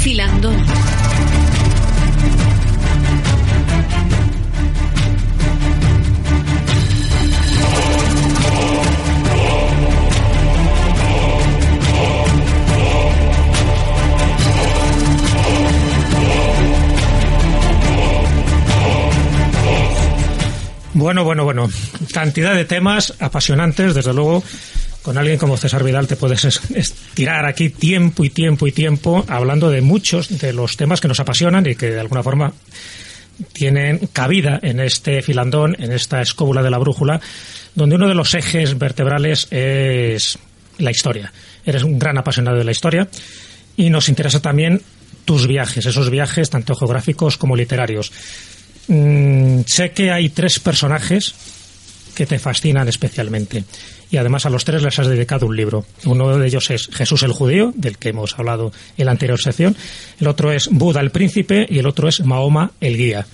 Filandón. Bueno, bueno, bueno. Cantidad de temas apasionantes, desde luego. Con alguien como César Vidal te puedes estirar aquí tiempo y tiempo y tiempo hablando de muchos de los temas que nos apasionan y que de alguna forma tienen cabida en este filandón, en esta escóbula de la brújula, donde uno de los ejes vertebrales es la historia. Eres un gran apasionado de la historia y nos interesa también tus viajes, esos viajes tanto geográficos como literarios. Mm, sé que hay tres personajes que te fascinan especialmente. Y además a los tres les has dedicado un libro. Uno de ellos es Jesús el Judío, del que hemos hablado en la anterior sección. El otro es Buda el Príncipe y el otro es Mahoma el Guía.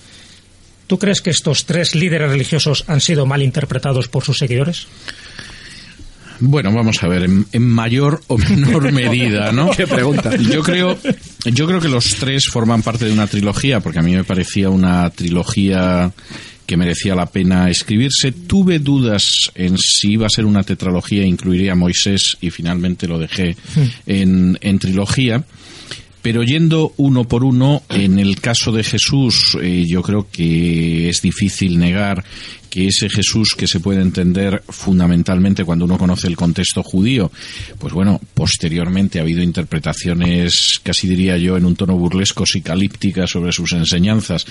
¿Tú crees que estos tres líderes religiosos han sido mal interpretados por sus seguidores? Bueno, vamos a ver, en, mayor o menor medida, ¿no? ¿Qué pregunta? Yo creo, yo creo que los tres forman parte de una trilogía, porque a mí me parecía una trilogía que merecía la pena escribirse. Tuve dudas en si iba a ser una tetralogía, incluiría a Moisés y finalmente lo dejé en, en trilogía. Pero yendo uno por uno, en el caso de Jesús, eh, yo creo que es difícil negar que ese Jesús que se puede entender fundamentalmente cuando uno conoce el contexto judío, pues bueno, posteriormente ha habido interpretaciones, casi diría yo, en un tono burlesco, psicalípticas sobre sus enseñanzas,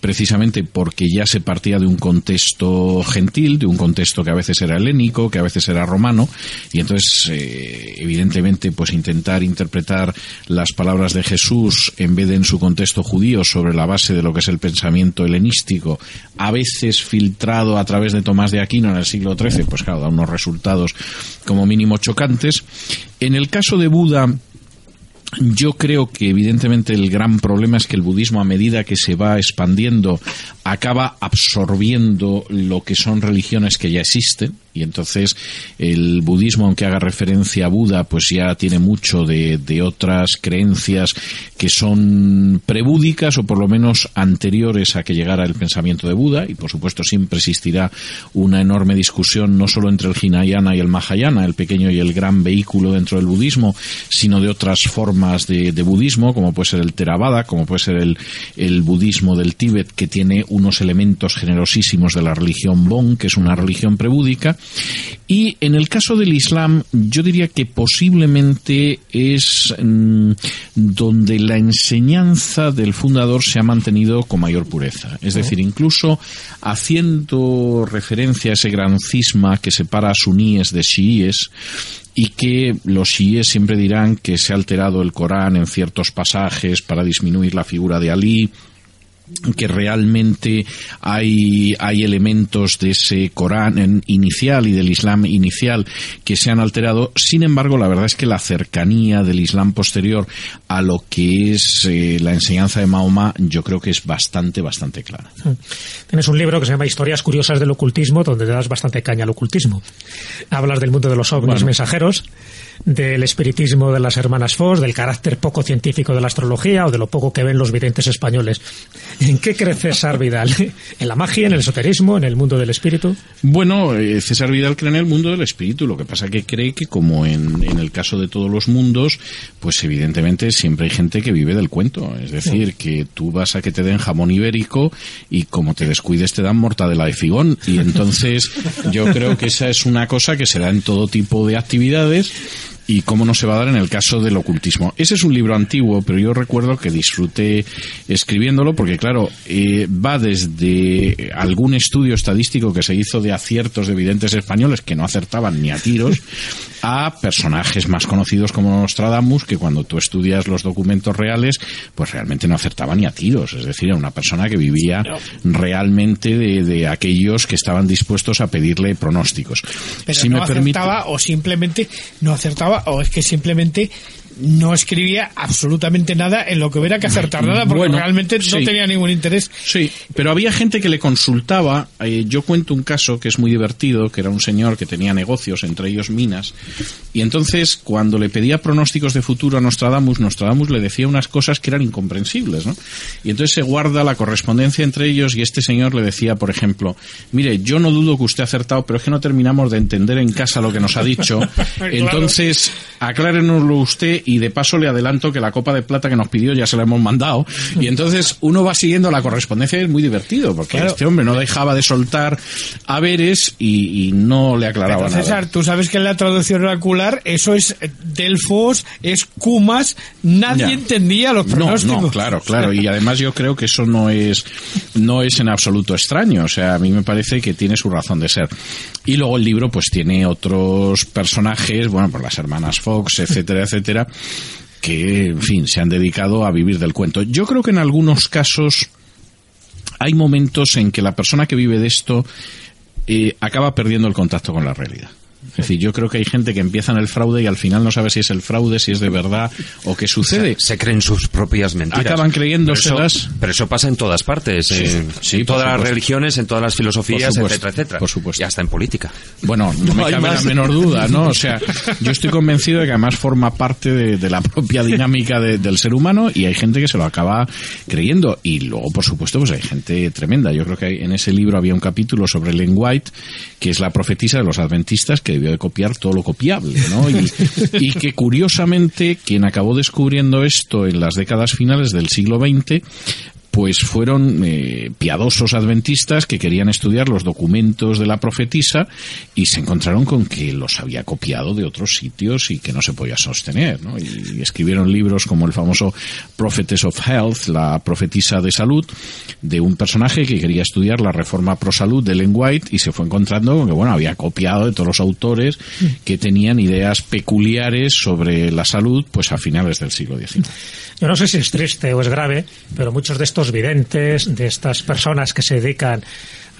precisamente porque ya se partía de un contexto gentil, de un contexto que a veces era helénico, que a veces era romano, y entonces, eh, evidentemente, pues intentar interpretar las palabras de Jesús en vez de en su contexto judío sobre la base de lo que es el pensamiento helenístico, a veces filtrado a través de Tomás de Aquino en el siglo XIII, pues claro, da unos resultados como mínimo chocantes. En el caso de Buda, yo creo que evidentemente el gran problema es que el budismo a medida que se va expandiendo acaba absorbiendo lo que son religiones que ya existen y entonces el budismo, aunque haga referencia a Buda, pues ya tiene mucho de, otras creencias que son prebúdicas o por lo menos anteriores a que llegara el pensamiento de Buda. Y por supuesto siempre existirá una enorme discusión no solo entre el Hinayana y el Mahayana, el pequeño y el gran vehículo dentro del budismo, sino de otras formas de, budismo, como puede ser el Theravada, como puede ser el, el budismo del Tíbet, que tiene unos elementos generosísimos de la religión Bon, que es una religión prebúdica, y en el caso del Islam, yo diría que posiblemente es mm, donde la enseñanza del fundador se ha mantenido con mayor pureza. Es decir, incluso haciendo referencia a ese gran cisma que separa a suníes de chiíes, y que los chiíes siempre dirán que se ha alterado el Corán en ciertos pasajes para disminuir la figura de Ali, que realmente hay, hay elementos de ese Corán inicial y del Islam inicial que se han alterado. Sin embargo, la verdad es que la cercanía del Islam posterior a lo que es eh, la enseñanza de Mahoma, yo creo que es bastante, bastante clara. Mm. Tienes un libro que se llama Historias curiosas del ocultismo, donde te das bastante caña al ocultismo. Hablas del mundo de los ovnis mensajeros del espiritismo de las hermanas Foss, del carácter poco científico de la astrología o de lo poco que ven los videntes españoles. ¿En qué cree César Vidal? ¿En la magia, en el esoterismo, en el mundo del espíritu? Bueno, eh, César Vidal cree en el mundo del espíritu. Lo que pasa que cree que, como en, en el caso de todos los mundos, pues evidentemente siempre hay gente que vive del cuento. Es decir, que tú vas a que te den jamón ibérico y como te descuides te dan mortadela de figón. Y entonces yo creo que esa es una cosa que se da en todo tipo de actividades y cómo no se va a dar en el caso del ocultismo. Ese es un libro antiguo, pero yo recuerdo que disfruté escribiéndolo porque, claro, eh, va desde algún estudio estadístico que se hizo de aciertos de videntes españoles que no acertaban ni a tiros, a personajes más conocidos como Nostradamus, que cuando tú estudias los documentos reales, pues realmente no acertaban ni a tiros. Es decir, era una persona que vivía realmente de, aquellos que estaban dispuestos a pedirle pronósticos. Pero si no me acertaba o simplemente no acertaba o es que simplemente no escribía absolutamente nada en lo que hubiera que acertar nada porque Bueno, realmente no sí. tenía ningún interés. Sí, pero había gente que le consultaba. eh, yo cuento un caso que es muy divertido, que era un señor que tenía negocios, entre ellos minas, y entonces cuando le pedía pronósticos de futuro a Nostradamus, Nostradamus le decía unas cosas que eran incomprensibles, ¿no? Y entonces se guarda la correspondencia entre ellos y este señor le decía, por ejemplo, mire, yo no dudo que usted ha acertado, pero es que no terminamos de entender en casa lo que nos ha dicho. Entonces, aclárenoslo usted y de paso le adelanto que la copa de plata que nos pidió ya se la hemos mandado. Y entonces uno va siguiendo la correspondencia y es muy divertido, porque Claro. este hombre no dejaba de soltar haberes y, y no le aclaraba Pero, César, nada. tú sabes que en la traducción oracular eso es Delfos, es Cumas, nadie Ya. entendía los No, pronósticos. no, claro, claro. Y además yo creo que eso no es, no es en absoluto extraño. O sea, a mí me parece que tiene su razón de ser. Y luego el libro pues tiene otros personajes, bueno, por las hermanas Fox, etcétera, etcétera, que, en fin, se han dedicado a vivir del cuento. Yo creo que en algunos casos hay momentos en que la persona que vive de esto eh, acaba perdiendo el contacto con la realidad. Es decir, yo creo que hay gente que empieza en el fraude y al final no sabe si es el fraude, si es de verdad o qué sucede. Se creen sus propias mentiras. Acaban creyéndoselas. Pero eso, pero eso pasa en todas partes. Sí, en, sí, en por todas las religiones, en todas las filosofías, supuesto, etcétera, etcétera. por supuesto. Y hasta en política. Bueno, no, No me cabe más. la menor duda, ¿no? O sea, yo estoy convencido de que además forma parte de, de la propia dinámica de- del ser humano y hay gente que se lo acaba creyendo. Y luego, por supuesto, pues hay gente tremenda. Yo creo que hay- en ese libro había un capítulo sobre Ellen White, que es la profetisa de los adventistas que debió de copiar todo lo copiable, ¿no? Y, que curiosamente quien acabó descubriendo esto en las décadas finales del siglo XX pues fueron eh, piadosos adventistas que querían estudiar los documentos de la profetisa y se encontraron con que los había copiado de otros sitios y que no se podía sostener. ¿no? Y, escribieron libros como el famoso Prophetess of Health, la profetisa de salud, de un personaje que quería estudiar la reforma pro salud de Ellen White y se fue encontrando con que bueno había copiado de todos los autores que tenían ideas peculiares sobre la salud pues a finales del siglo XIX. Yo no sé si es triste o es grave, pero muchos de estos videntes, de estas personas que se dedican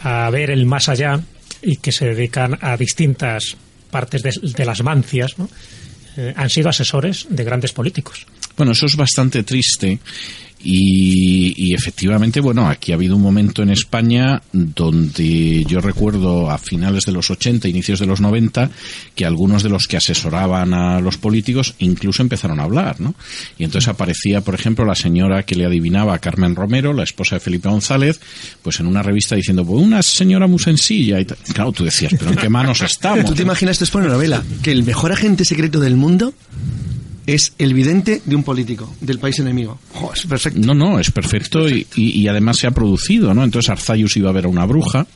a ver el más allá y que se dedican a distintas partes de, las mancias. Eh, han sido asesores de grandes políticos. Bueno, eso es bastante triste y, y efectivamente, bueno, aquí ha habido un momento en España donde yo recuerdo a finales de los 80, inicios de los 90, que algunos de los que asesoraban a los políticos incluso empezaron a hablar, ¿no? Y entonces aparecía, por ejemplo, la señora que le adivinaba a Carmen Romero, la esposa de Felipe González, pues en una revista diciendo, pues una señora muy sencilla y. Claro, tú decías, pero ¿en qué manos estamos? ¿Tú te imaginas después una novela? Que el mejor agente secreto del mundo es el vidente de un político, del país enemigo. Es perfecto. No, no, es perfecto y, y- y además se ha producido, ¿no? Entonces Arzayus iba a ver a una bruja.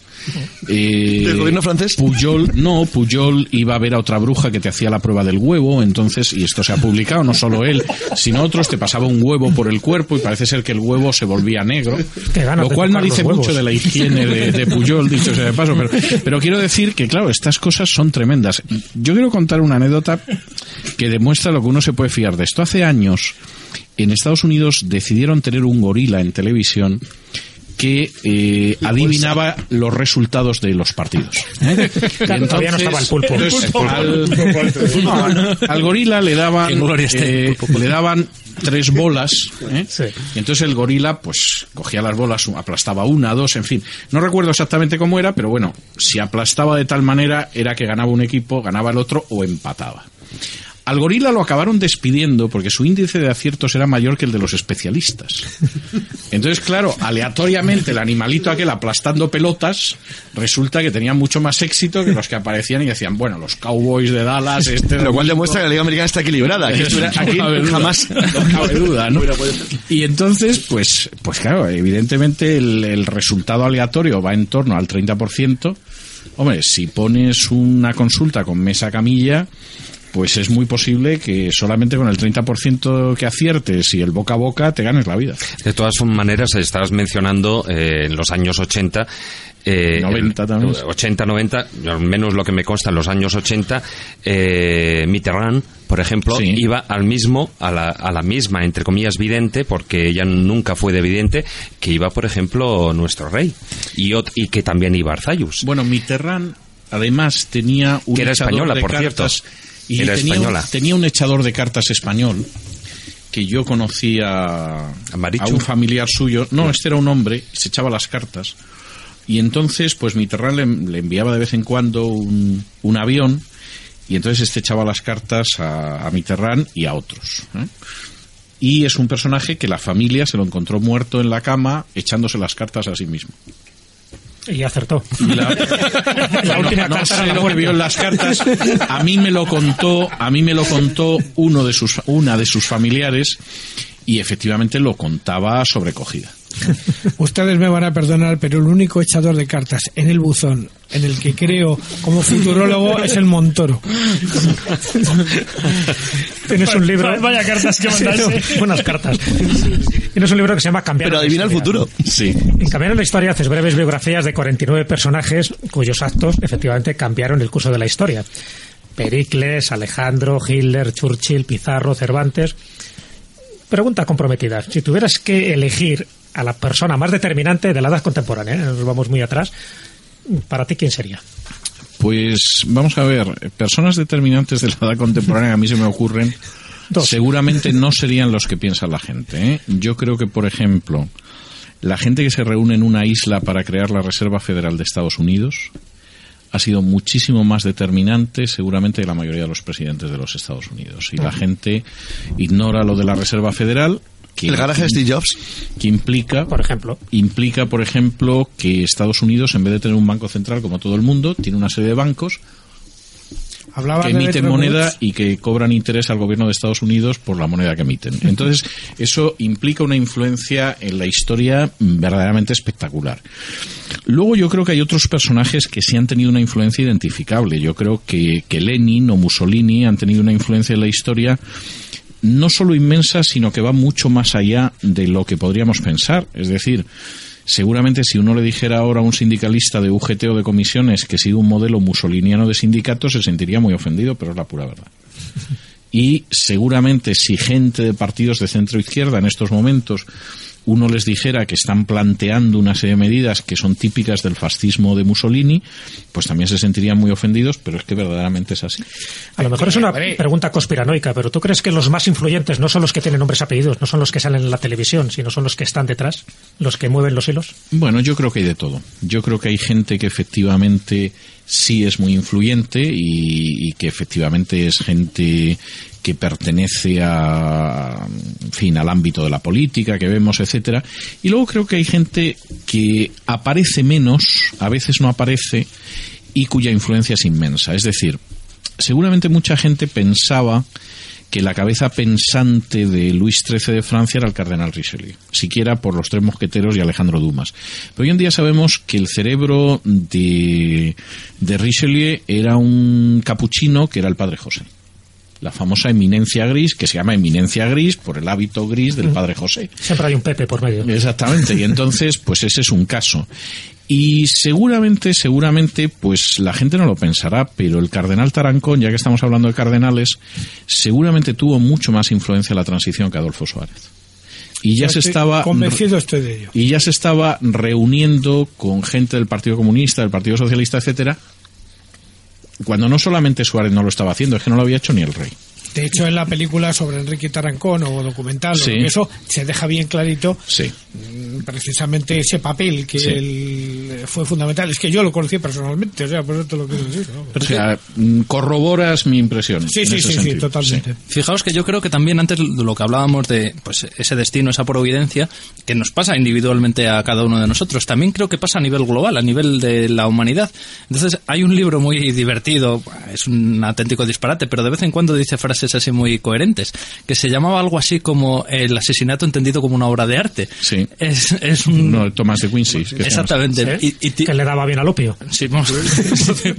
Eh, ¿Del gobierno francés? Puyol, no, Puyol iba a ver a otra bruja que te hacía la prueba del huevo, entonces, y esto se ha publicado, no solo él, sino otros, te pasaba un huevo por el cuerpo y parece ser que el huevo se volvía negro, lo cual no dice mucho de la higiene de, de Puyol, dicho sea de paso, pero, pero quiero decir que, claro, estas cosas son tremendas. Yo quiero contar una anécdota que demuestra lo que uno se puede fiar de esto. Hace años, en Estados Unidos decidieron tener un gorila en televisión que eh, adivinaba los resultados de los partidos. ¿eh? Claro, todavía no estaba el pulpo. entonces, El pulpo. al, al gorila le daban, esté. eh, le daban tres bolas. ¿eh? Sí. Y entonces el gorila, pues, cogía las bolas, aplastaba una, dos, en fin. No recuerdo exactamente cómo era, pero bueno, si aplastaba de tal manera era que ganaba un equipo, ganaba el otro o empataba. Al gorila lo acabaron despidiendo porque su índice de aciertos era mayor que el de los especialistas. Entonces, claro, aleatoriamente el animalito aquel aplastando pelotas resulta que tenía mucho más éxito que los que aparecían y decían, bueno, los Cowboys de Dallas, este... Lo cual demuestra que la Liga Americana está equilibrada. Que esto era- No aquí cabe duda, jamás. no cabe duda, ¿no? Y entonces, pues, pues claro, evidentemente el, el resultado aleatorio va en torno al 30%. Hombre, si pones una consulta con mesa camilla, pues es muy posible que solamente con el 30% que aciertes y el boca a boca te ganes la vida. De todas maneras, estabas mencionando eh, en los años 80. Eh, 90 también. 80, 90, yo al menos lo que me consta en los años 80, eh, Mitterrand, por ejemplo, Sí. iba al mismo, a la, a la misma, entre comillas, vidente, porque ella nunca fue de vidente, que iba, por ejemplo, nuestro rey. Y, y que también iba Arzayus. Bueno, Mitterrand además tenía un Que era española, por cartas Y Era tenía, española. tenía un echador de cartas español que yo conocía ¿A un familiar suyo. No, este era un hombre, se echaba las cartas. Y entonces, pues Mitterrand le, le enviaba de vez en cuando un, un avión y entonces este echaba las cartas a, a Mitterrand y a otros. ¿eh? Y es un personaje que la familia se lo encontró muerto en la cama echándose las cartas a sí mismo. Y acertó. La, La última no, era la lo vio en las cartas. A mí me lo contó, a mí me lo contó uno de sus, una de sus familiares y efectivamente lo contaba sobrecogida. Ustedes me van a perdonar, pero el único echador de cartas en el buzón en el que creo como futurólogo es el Montoro. Tienes un libro. Vaya cartas que no, buenas cartas. Tienes un libro que se llama Cambiar Pero la adivina el futuro. Sí. En Cambiar la Historia haces breves biografías de 49 personajes cuyos actos efectivamente cambiaron el curso de la historia. Pericles, Alejandro, Hitler, Churchill, Pizarro, Cervantes. Pregunta comprometida. Si tuvieras que elegir a la persona más determinante de la edad contemporánea, ¿eh? nos vamos muy atrás, ¿para ti quién sería? Pues vamos a ver, personas determinantes de la edad contemporánea a mí se me ocurren. Dos. Seguramente no serían los que piensa la gente. ¿eh? Yo creo que, por ejemplo, la gente que se reúne en una isla para crear la Reserva Federal de Estados Unidos ha sido muchísimo más determinante seguramente que la mayoría de los presidentes de los Estados Unidos. Y la gente ignora lo de la Reserva Federal. Que, El garaje de Steve Jobs. que implica Por ejemplo. implica, por ejemplo, que Estados Unidos, en vez de tener un banco central como todo el mundo, tiene una serie de bancos Hablaba que emiten moneda Woods. y que cobran interés al gobierno de Estados Unidos por la moneda que emiten. Entonces, eso implica una influencia en la historia verdaderamente espectacular. Luego yo creo que hay otros personajes que sí han tenido una influencia identificable. Yo creo que, que Lenin o Mussolini han tenido una influencia en la historia no solo inmensa, sino que va mucho más allá de lo que podríamos pensar. Es decir, seguramente si uno le dijera ahora a un sindicalista de UGT o de comisiones que sigue un modelo musoliniano de sindicato, se sentiría muy ofendido, pero es la pura verdad. Y seguramente si gente de partidos de centro izquierda en estos momentos uno les dijera que están planteando una serie de medidas que son típicas del fascismo de Mussolini, pues también se sentirían muy ofendidos, pero es que verdaderamente es así. A lo mejor es una pregunta conspiranoica, pero ¿tú crees que los más influyentes no son los que tienen nombres y apellidos, no son los que salen en la televisión, sino son los que están detrás, los que mueven los hilos? Bueno, yo creo que hay de todo. Yo creo que hay gente que efectivamente sí es muy influyente y, y que efectivamente es gente que pertenece a, fin, al ámbito de la política que vemos, etcétera. Y luego creo que hay gente que aparece menos, a veces no aparece y cuya influencia es inmensa. Es decir, seguramente mucha gente pensaba que la cabeza pensante de Luis XIII de Francia era el cardenal Richelieu, siquiera por los tres mosqueteros y Alejandro Dumas. Pero hoy en día sabemos que el cerebro de, de Richelieu era un capuchino que era el padre José. La famosa eminencia gris, que se llama eminencia gris por el hábito gris del padre José. Siempre hay un Pepe por medio. Exactamente, y entonces, pues ese es un caso. Y seguramente, seguramente, pues la gente no lo pensará, pero el cardenal Tarancón, ya que estamos hablando de cardenales, seguramente tuvo mucho más influencia en la transición que Adolfo Suárez. Y ya se estaba Convencido estoy de ello. y ya se estaba reuniendo con gente del Partido Comunista, del Partido Socialista, etcétera, cuando no solamente Suárez no lo estaba haciendo, es que no lo había hecho ni el rey. De hecho, en la película sobre Enrique Tarancón o documental, Sí. eso se deja bien clarito Sí. mm, precisamente ese papel que Sí. él fue fundamental. Es que yo lo conocí personalmente, o sea, por eso te lo quiero decir. ¿no? O sea, mm, corroboras mi impresión. Sí, sí, sí, totalmente. Fijaos que yo creo que también antes de lo que hablábamos de pues ese destino, esa providencia, que nos pasa individualmente a cada uno de nosotros, también creo que pasa a nivel global, a nivel de la humanidad. Entonces, hay un libro muy divertido, es un auténtico disparate, pero de vez en cuando dice frases así muy coherentes, que se llamaba algo así como el asesinato entendido como una obra de arte. Sí. Es, es un... No, Tomás de Quincy. que. Exactamente. ¿Sí? Y- y ti- Que le daba bien al opio. Sí, vamos.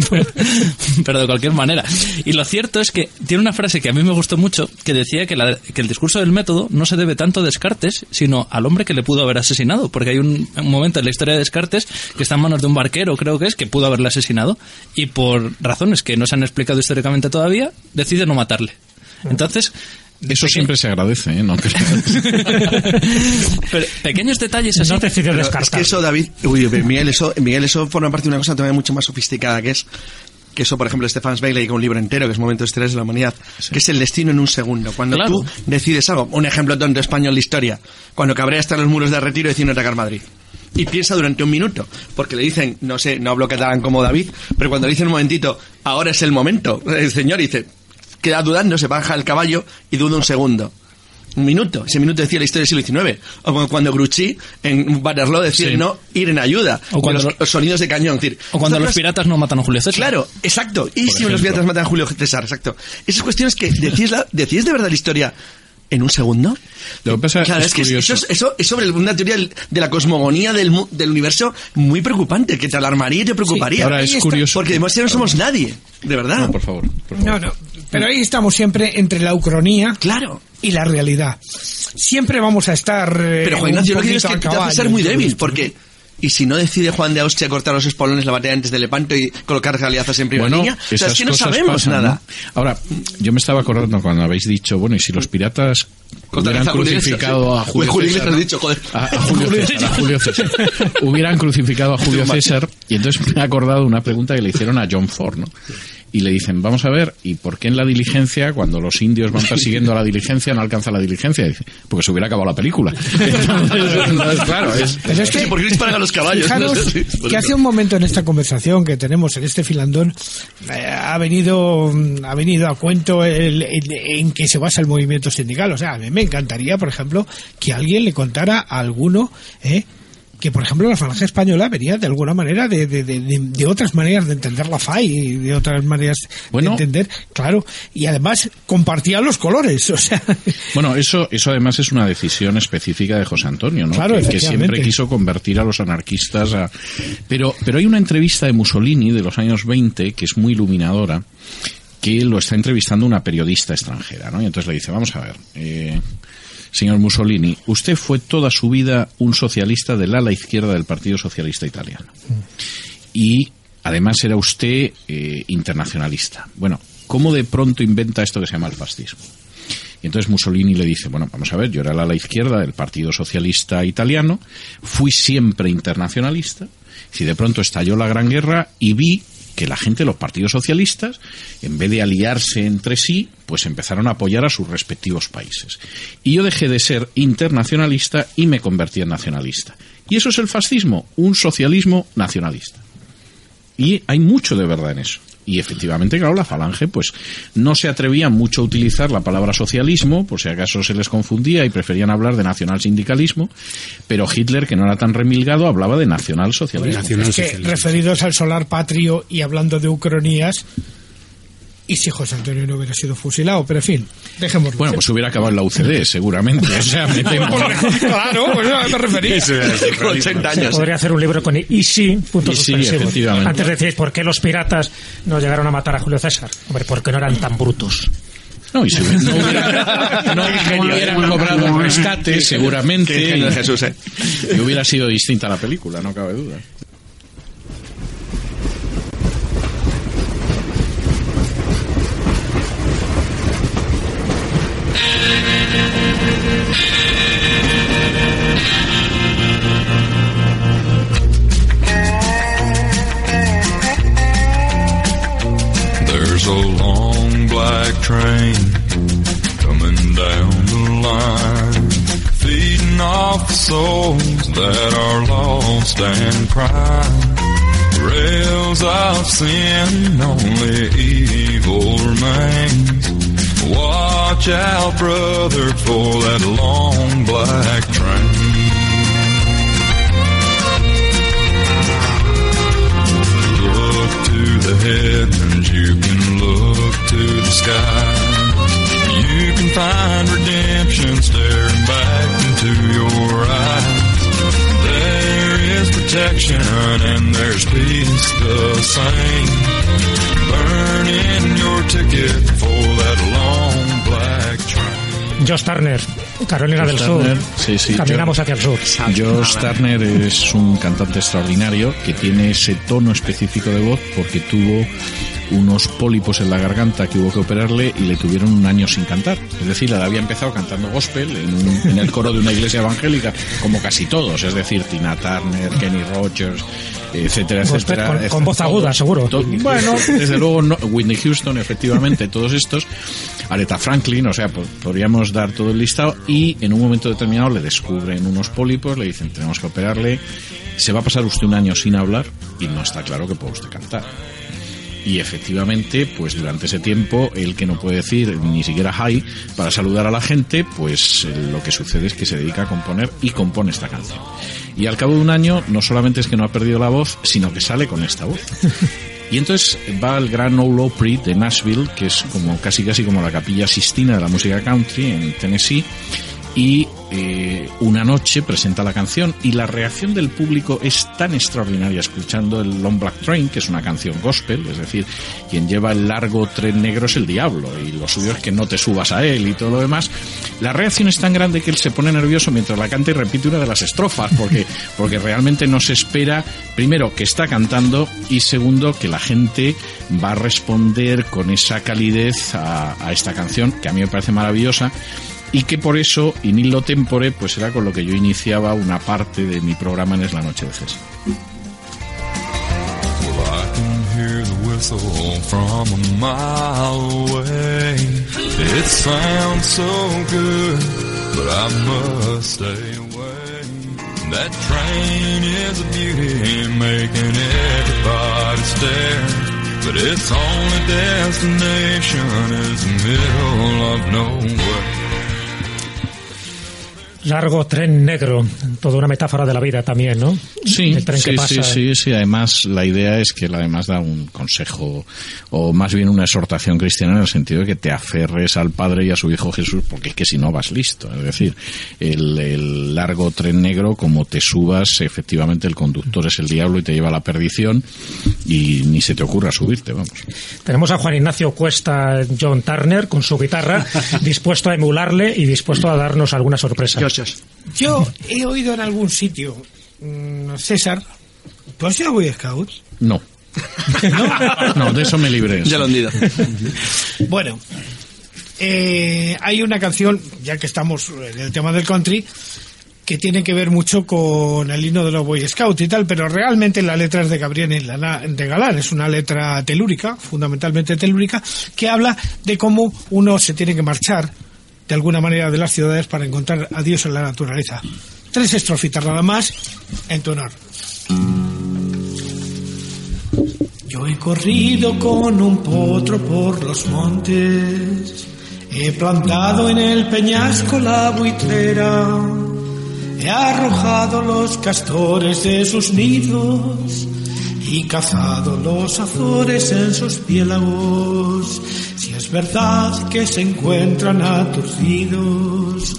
pero de cualquier manera. Y lo cierto es que tiene una frase que a mí me gustó mucho, que decía que, la- que el discurso del método no se debe tanto a Descartes, sino al hombre que le pudo haber asesinado. Porque hay un, un momento en la historia de Descartes que está en manos de un barquero, creo que es, que pudo haberle asesinado. Y por razones que no se han explicado históricamente todavía, decide no matarle. Entonces... Eso peque- siempre se agradece, ¿eh? No pero pequeños detalles así. No descartar. es que eso, David, uy, Miguel, eso, Miguel, eso forma parte de una cosa todavía mucho más sofisticada, que es que eso, por ejemplo, Stefan Zweig le un libro entero, que es Momentos Estelares de la Humanidad, que es el destino en un segundo. Cuando Claro. tú decides algo, un ejemplo tonto español de historia, cuando Cabrera está en los muros de retiro y decide atacar Madrid. Y piensa durante un minuto, porque le dicen, no sé, no hablo catalán como David, pero cuando le dicen un momentito, ahora es el momento, el señor dice, queda dudando, se baja el caballo y duda un segundo. Un minuto, ese minuto decía la historia del siglo XIX. O como cuando Grouchy en Waterloo decía Sí. no ir en ayuda. O cuando los, lo- los sonidos de cañón. es decir, O cuando los piratas no matan a Julio César. Claro, exacto. Y si ejemplo. los piratas matan a Julio César, exacto. Esas cuestiones que decís, la, decís de verdad la historia en un segundo. Lo que pasa Claro, es es que curioso. eso, es, eso es sobre una teoría de la cosmogonía del, del universo muy preocupante, que te alarmaría y te preocuparía. ahora es curioso Porque además ya no somos nadie, de verdad. No, por favor. por favor. No, no. Pero ahí estamos siempre entre la ucronía Claro. y la realidad. Siempre vamos a estar. eh, Pero Juan Ignacio, lo que poquito es que te hace ser muy débil, porque... Y si no decide Juan de Austria cortar los espolones la batalla antes de Lepanto y colocar alianzas en primera Bueno, línea, o sea, es que no sabemos pasan, nada. ¿no? Ahora, yo me estaba acordando cuando habéis dicho, bueno, y si los piratas hubieran crucificado a Julio César, hubieran crucificado a Julio César y entonces me he acordado una pregunta que le hicieron a John Ford, ¿no? Y le dicen, vamos a ver, ¿y por qué en la diligencia, cuando los indios van persiguiendo a la diligencia, no alcanza la diligencia? Dice, porque se hubiera acabado la película. Entonces, claro, es, Pero es que, ¿Por qué disparan a los caballos? Fijaros No sé, sí, que hace un momento en esta conversación que tenemos en este filandón eh, ha venido ha venido a cuento el- el- en que se basa el movimiento sindical. O sea, a mí me encantaría, por ejemplo, que alguien le contara a alguno eh, que, por ejemplo, la falange española venía de alguna manera de, de, de- de- otras maneras de entender la FAI y de otras maneras Bueno. de entender, claro, y además compartía los colores, o sea, Bueno, eso, eso además es una decisión específica de José Antonio, ¿no? Claro, que, que siempre quiso convertir a los anarquistas a... Pero, pero hay una entrevista de Mussolini de los años 20 que es muy iluminadora, que lo está entrevistando una periodista extranjera, ¿no? Y entonces le dice, vamos a ver, eh, señor Mussolini, usted fue toda su vida un socialista del ala izquierda del Partido Socialista Italiano. Y además era usted eh, internacionalista. Bueno, ¿cómo de pronto inventa esto que se llama el fascismo? Y entonces Mussolini le dice, bueno, vamos a ver, yo era el ala izquierda del Partido Socialista Italiano, fui siempre internacionalista, si de pronto estalló la Gran Guerra y vi que la gente los partidos socialistas, en vez de aliarse entre sí, pues empezaron a apoyar a sus respectivos países. Y yo dejé de ser internacionalista y me convertí en nacionalista. Y eso es el fascismo, un socialismo nacionalista. Y hay mucho de verdad en eso. Y efectivamente, claro, la falange pues no se atrevía mucho a utilizar la palabra socialismo, por si acaso se les confundía y preferían hablar de nacionalsindicalismo, pero Hitler, que no era tan remilgado, hablaba de nacionalsocialismo. es que referidos al solar patrio y hablando de ucronías, y si José Antonio no hubiera sido fusilado, pero en fin, dejémoslo. Bueno, pues hubiera acabado en la UCD, seguramente. O sea, me temo. claro, pues a me refería. Con 80 años. Podría hacer un libro con y sí, puntos Y sí, suspensivos. efectivamente. Antes decíais, ¿por qué los piratas no llegaron a matar a Julio César? Hombre, porque no eran tan brutos. No, y si hubiera- no hubiera, no, no hubieran cobrado el rescate, seguramente. Jesús, eh. Y hubiera sido distinta la película, no cabe duda. Train coming down the line, feeding off the souls that are lost and crying. Rails of sin, only evil remains. Watch out, brother, for that long black train. Heavens, you can look to the sky. You can find redemption staring back into your eyes. There is protection and there's peace the same. Burn in your ticket for that long black train. Josh Turner, Carolina del Turner, Sur. sí, sí, Caminamos yo- hacia el sur. Josh Turner es un cantante extraordinario que tiene ese tono específico de voz porque tuvo unos pólipos en la garganta que hubo que operarle y le tuvieron un año sin cantar. Es decir, había empezado cantando gospel en, un- en el coro de una iglesia evangélica, como casi todos, es decir, Tina Turner, Kenny Rogers, etcétera, Gospel etcétera. con- con voz Todos- aguda, seguro. bueno, desde luego no, Whitney Houston, efectivamente, todos estos, Aretha Franklin, o sea, po- podríamos dar todo el listado y en un momento determinado le descubren unos pólipos, le dicen tenemos que operarle, se va a pasar usted un año sin hablar y no está claro que pueda usted cantar. Y efectivamente, pues durante ese tiempo, el que no puede decir ni siquiera hi para saludar a la gente, pues lo que sucede es que se dedica a componer y compone esta canción. Y al cabo de un año, no solamente es que no ha perdido la voz, sino que sale con esta voz. Y entonces va al Gran Ole Opry de Nashville, que es como casi casi como la capilla Sistina de la música country en Tennessee, y eh, una noche presenta la canción y la reacción del público es tan extraordinaria escuchando el Long Black Train, que es una canción gospel, es decir, quien lleva el largo tren negro es el diablo y lo suyo es que no te subas a él y todo lo demás. La reacción es tan grande que él se pone nervioso mientras la canta y repite una de las estrofas, porque, porque realmente no se espera, primero, que está cantando y segundo, que la gente va a responder con esa calidez a, a esta canción, que a mí me parece maravillosa y que por eso, in illo tempore, pues era con lo que yo iniciaba una parte de mi programa en Es la Noche de away. That train is a beauty, making everybody stare. But its only destination is middle of nowhere. Largo tren negro, toda una metáfora de la vida también, ¿no? Sí, El tren sí, que pasa. sí, sí, sí. Además, la idea es que él además da un consejo, o más bien una exhortación cristiana en el sentido de que te aferres al Padre y a su Hijo Jesús, porque es que si no vas listo. Es decir, el, el largo tren negro, como te subas, efectivamente el conductor es el diablo y te lleva a la perdición, y ni se te ocurra subirte, vamos. Tenemos a Juan Ignacio Cuesta John Turner con su guitarra, dispuesto a emularle y dispuesto a darnos alguna sorpresa. Yo he oído en algún sitio, mm, César, ¿tú has ido a Boy Scouts? No. No, de eso me libré. Ya lo han ido. Bueno, eh, hay una canción, ya que estamos en el tema del country, que tiene que ver mucho con el himno de los Boy Scouts y tal, pero realmente la letra es de Gabriel de Galán, es una letra telúrica, fundamentalmente telúrica, que habla de cómo uno se tiene que marchar de alguna manera de las ciudades para encontrar a Dios en la naturaleza. Tres estrofitas nada más en tu honor. Yo he corrido con un potro por los montes, he plantado en el peñasco la buitrera, he arrojado los castores de sus nidos y cazado los azores en sus piélagos. Si es verdad que se encuentran aturdidos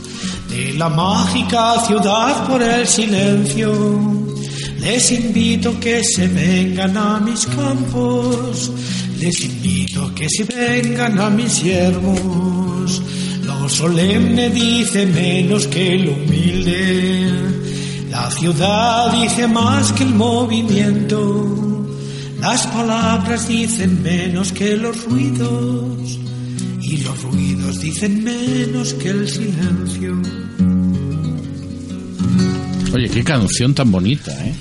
de la mágica ciudad por el silencio, les invito que se vengan a mis campos, les invito que se vengan a mis yermos. Lo solemne dice menos que lo humilde, la ciudad dice más que el movimiento, las palabras dicen menos que los ruidos, y los ruidos dicen menos que el silencio. Oye, qué canción tan bonita, ¿eh?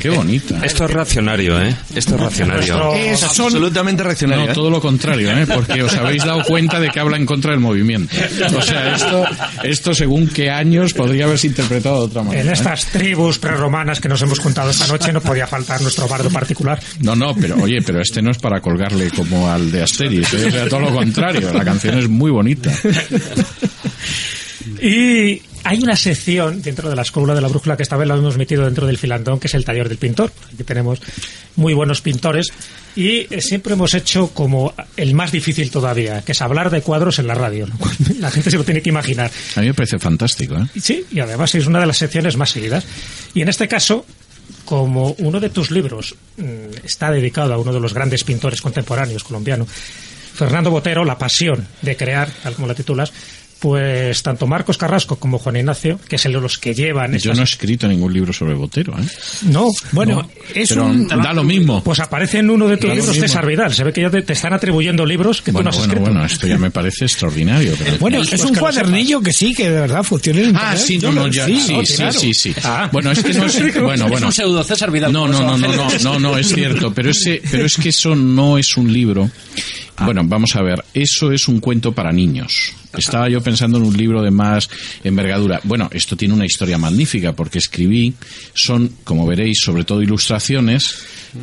Qué bonita. Esto es racionario, ¿eh? Esto es racionario. Es- son Absolutamente reaccionario. No, ¿eh? todo lo contrario, ¿eh? porque os habéis dado cuenta de que habla en contra del movimiento. O sea, esto, esto según qué años podría haberse interpretado de otra manera. En ¿eh? estas tribus prerromanas que nos hemos juntado esta noche no podía faltar nuestro bardo particular. No, no, pero oye, pero este no es para colgarle como al de Asterix, ¿eh? o sea, todo lo contrario. La canción es muy bonita. Y hay una sección dentro de la escuela de la brújula que esta vez la hemos metido dentro del filandón, que es el taller del pintor. Aquí tenemos muy buenos pintores y eh, siempre hemos hecho como el más difícil todavía, que es hablar de cuadros en la radio. La gente se lo tiene que imaginar. A mí me parece fantástico, ¿eh? Sí, y además es una de las secciones más seguidas. Y en este caso, como uno de tus libros mm, está dedicado a uno de los grandes pintores contemporáneos colombianos, Fernando Botero, La pasión de crear, tal como la titulas, Pues tanto Marcos Carrasco como Juan Ignacio, que son los que llevan Yo estas- no he escrito ningún libro sobre Botero, ¿eh? No, Bueno, no. es Pero un... da lo mismo. Pues aparece en uno de tus Da libros. César Vidal. Se ve que ya te, te están atribuyendo libros que Bueno, tú no has bueno, escrito. bueno, esto ya me parece extraordinario. pero- Bueno, es un lo cuadernillo que sí, que de verdad funciona en Ah, sí, no, no, ya, sí, no, sí, claro. sí, sí. Ah. Bueno, es que no es, bueno, Es bueno. un pseudo César Vidal. No, no, no, no, no, no, no, es cierto, pero ese, pero es que eso no es un libro. Bueno, vamos a ver, eso es un cuento para niños. Estaba yo pensando en un libro de más envergadura. Bueno, esto tiene una historia magnífica porque escribí, son, como veréis, sobre todo ilustraciones.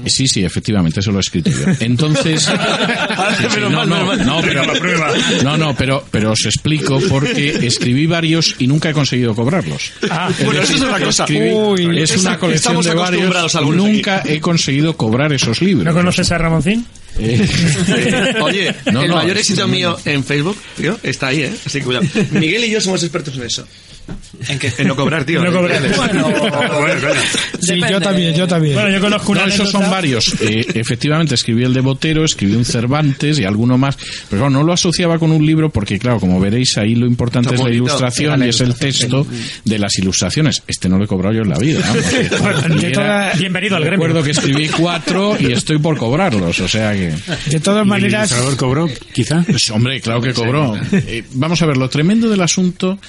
Eh, Sí, sí, efectivamente, eso lo he escrito yo. Entonces, sí, sí, menos no, mal, no, menos mal. no, pero, no, no, pero, pero os explico porque escribí varios y nunca he conseguido cobrarlos. Ah, Es Bueno, eso es otra cosa. Uy, es una colección estamos de varios nunca he conseguido cobrar esos libros. ¿No conoces a Ramoncín? Eh, Oye, No, el no, mayor éxito mío en Facebook, tío, está ahí, ¿eh? Así que cuidado. Miguel y yo somos expertos en eso. ¿En qué? En no cobrar, tío. No cobrar. Bueno, Bueno, bueno. Sí, Depende. yo también, yo también. Bueno, yo conozco una no, esos son varios. Eh, efectivamente, escribí el de Botero, escribí un Cervantes y alguno más. Pero claro, no lo asociaba con un libro porque, claro, como veréis, ahí lo importante Está es la ilustración y es el texto de las ilustraciones. Este no lo he cobrado yo en la vida. toda- era- Bienvenido al gremio. Recuerdo que escribí cuatro y estoy por cobrarlos, o sea que... De todas maneras, ilustrador cobró, quizá? Pues, hombre, claro que cobró. Eh, vamos a ver, lo tremendo del asunto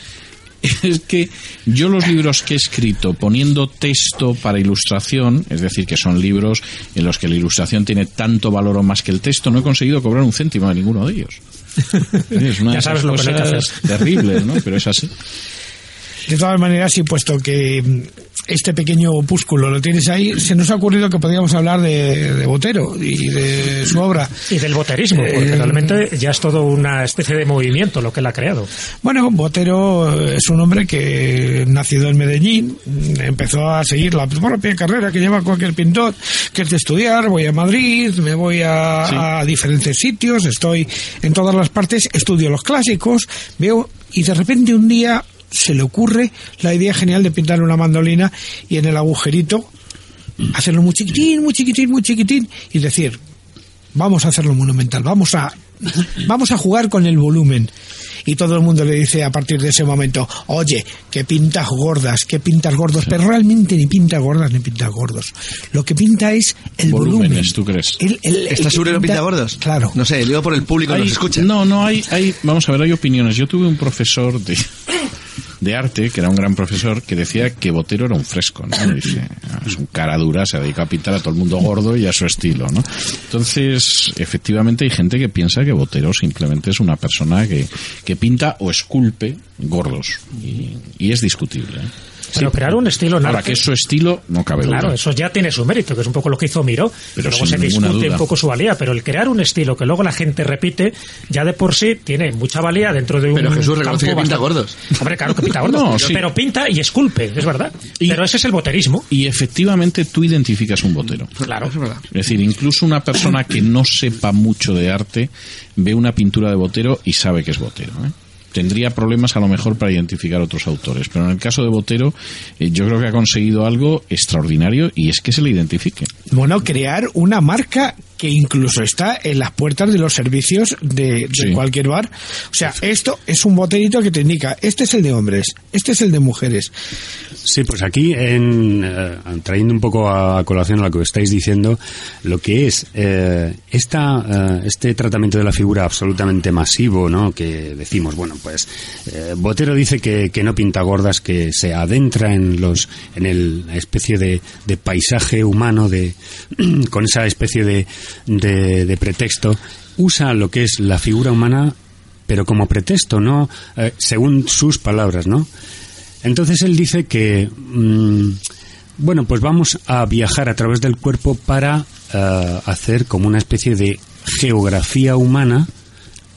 es que yo los libros que he escrito poniendo texto para ilustración, es decir, que son libros en los que la ilustración tiene tanto valor o más que el texto, no he conseguido cobrar un céntimo de ninguno de ellos. Es una Ya de sabes esas lo que hay que cosas terribles, ¿no? Pero es así. de todas maneras, y puesto que este pequeño opúsculo lo tienes ahí, se nos ha ocurrido que podríamos hablar de, de Botero y de su obra. Y del boterismo, porque Eh, realmente ya es todo una especie de movimiento lo que él ha creado. Bueno, Botero es un hombre que nacido en Medellín, empezó a seguir la propia carrera que lleva cualquier pintor, que es de estudiar, voy a Madrid, me voy a, a diferentes sitios, estoy en todas las partes, estudio los clásicos, veo y de repente un día se le ocurre la idea genial de pintar una mandolina y en el agujerito hacerlo muy chiquitín, muy chiquitín, muy chiquitín y decir, vamos a hacerlo monumental, vamos a, vamos a jugar con el volumen. Y todo el mundo le dice a partir de ese momento, oye, que pintas gordas, que pintas gordos, pero realmente ni pinta gordas ni pinta gordos. Lo que pinta es el volumen. ¿tú crees? El- el- el ¿Estás que seguro que pinta gordos? Claro. No sé, digo por el público que Hay- nos escucha. No, no, hay, hay, vamos a ver, hay opiniones. Yo tuve un profesor de, de arte, que era un gran profesor, que decía que Botero era un fresco, ¿no? Dice, "Ah, es un cara dura, se dedica a pintar a todo el mundo gordo y a su estilo, ¿no? Entonces, efectivamente hay gente que piensa que Botero simplemente es una persona que, que pinta o esculpe gordos. Y, y es discutible. ¿eh? Pero crear un estilo en Ahora, arte- que es su estilo, no cabe Claro, duda. eso ya tiene su mérito, que es un poco lo que hizo Miró. Pero luego se discute duda. un poco su valía, pero el crear un estilo que luego la gente repite, ya de por sí tiene mucha valía dentro de un. Pero Jesús reconoce campo que pinta gordos. Hombre, claro que pinta gordos. No, pero, sí. pero pinta y esculpe, es verdad. Y- pero ese es el boterismo. Y efectivamente tú identificas un botero. Claro. Es verdad. Es decir, incluso una persona que no sepa mucho de arte ve una pintura de Botero y sabe que es Botero. ¿eh? Tendría problemas a lo mejor para identificar otros autores, pero en el caso de Botero eh, yo creo que ha conseguido algo extraordinario y es que se le identifique. Bueno, crear una marca que incluso está en las puertas de los servicios de, de Sí. cualquier bar. O sea, esto es un boterito que te indica, este es el de hombres, este es el de mujeres. Sí, pues aquí, en, eh, trayendo un poco a colación a lo que estáis diciendo, lo que es eh, esta, eh, este tratamiento de la figura absolutamente masivo, ¿no? Que decimos, bueno, pues Botero dice que, que no pinta gordas, que se adentra en los, en el especie de, de paisaje humano, de con esa especie de, de, pretexto, usa lo que es la figura humana, pero como pretexto, no, Eh, según sus palabras, ¿no? Entonces él dice que, mm, bueno, pues vamos a viajar a través del cuerpo para eh, hacer como una especie de geografía humana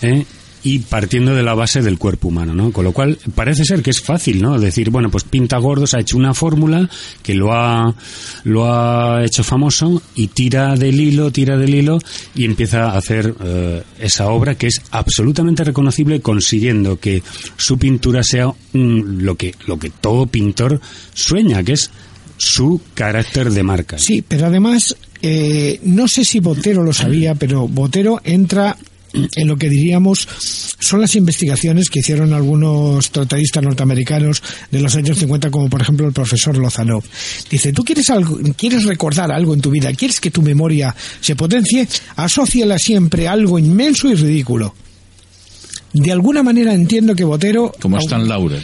¿eh? Y partiendo de la base del cuerpo humano, ¿no? Con lo cual parece ser que es fácil, ¿no? Decir, bueno, pues Pinta Gordos ha hecho una fórmula que lo ha, lo ha hecho famoso y tira del hilo, tira del hilo y empieza a hacer eh, esa obra que es absolutamente reconocible consiguiendo que su pintura sea un- lo que lo que todo pintor sueña, que es su carácter de marca. Sí, pero además, eh, no sé si Botero lo sabía, pero Botero entra en lo que diríamos son las investigaciones que hicieron algunos tratadistas norteamericanos de los años 50, como por ejemplo el profesor Lozano. Dice, tú quieres, algo, quieres recordar algo en tu vida, quieres que tu memoria se potencie, asóciala siempre a algo inmenso y ridículo. De alguna manera entiendo que Botero... Como Stan Laurel.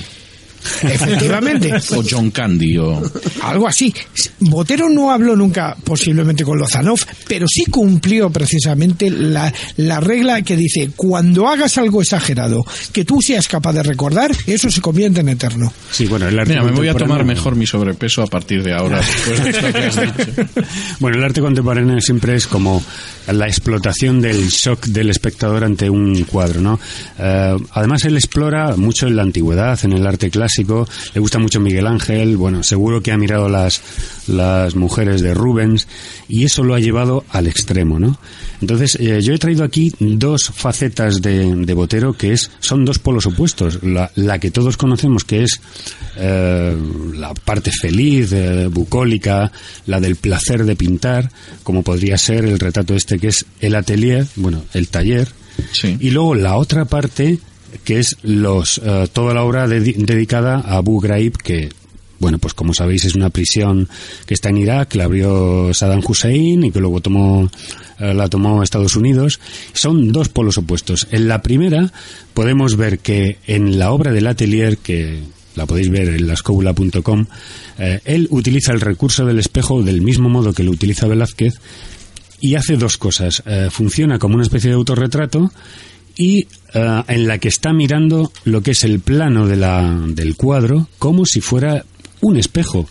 Efectivamente. O John Candy o... Algo así. Botero no habló nunca posiblemente con Lozanov, pero sí cumplió precisamente la, la regla que dice, cuando hagas algo exagerado que tú seas capaz de recordar, eso se convierte en eterno. Sí, bueno, el arte Mira, me voy a tomar mejor mi sobrepeso a partir de ahora. después de esto que has dicho. Bueno, el arte contemporáneo siempre es como la explotación del shock del espectador ante un cuadro, ¿no? Eh, además, él explora mucho en la antigüedad, en el arte clásico, le gusta mucho Miguel Ángel, bueno, seguro que ha mirado las, las mujeres de Rubens, y eso lo ha llevado al extremo, ¿no? Entonces, eh, yo he traído aquí dos facetas de, de Botero que es, son dos polos opuestos. La, la que todos conocemos, que es eh, la parte feliz, eh, bucólica, la del placer de pintar, como podría ser el retrato este que es el atelier, bueno, el taller, Sí. y luego la otra parte que es los eh, toda la obra dedi- dedicada a Abu Ghraib que bueno, pues como sabéis es una prisión que está en Irak, la abrió Saddam Hussein y que luego tomó eh, la tomó Estados Unidos. Son dos polos opuestos. En la primera podemos ver que en la obra del atelier que la podéis ver en lascobula.com, eh, él utiliza el recurso del espejo del mismo modo que lo utiliza Velázquez y hace dos cosas. Eh, funciona como una especie de autorretrato y eh, en la que está mirando lo que es el plano de la, del cuadro como si fuera un espejo.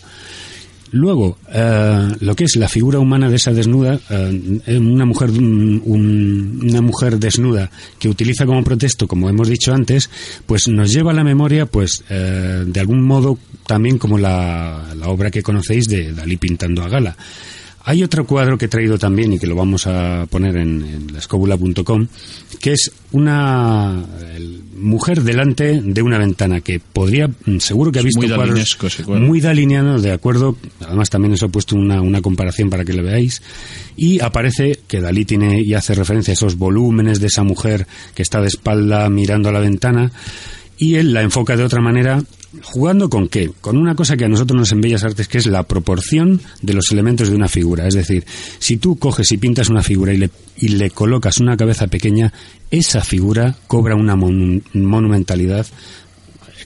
Luego, eh, lo que es la figura humana de esa desnuda, eh, una mujer un- un- una mujer desnuda que utiliza como pretexto, como hemos dicho antes, pues nos lleva a la memoria, pues de algún modo también como la, la obra que conocéis de Dalí pintando a Gala. Hay otro cuadro que he traído también y que lo vamos a poner en, en que es una mujer delante de una ventana que podría, mm, seguro que ha visto muy cuadros cuadro. muy dalineado, de acuerdo. Además también os he puesto una, una comparación para que lo veáis. Y aparece que Dalí tiene y hace referencia a esos volúmenes de esa mujer que está de espalda mirando a la ventana y él la enfoca de otra manera jugando con qué con una cosa que a nosotros nos en bellas artes que es la proporción de los elementos de una figura es decir si tú coges y pintas una figura y le, y le colocas una cabeza pequeña esa figura cobra una monu- monumentalidad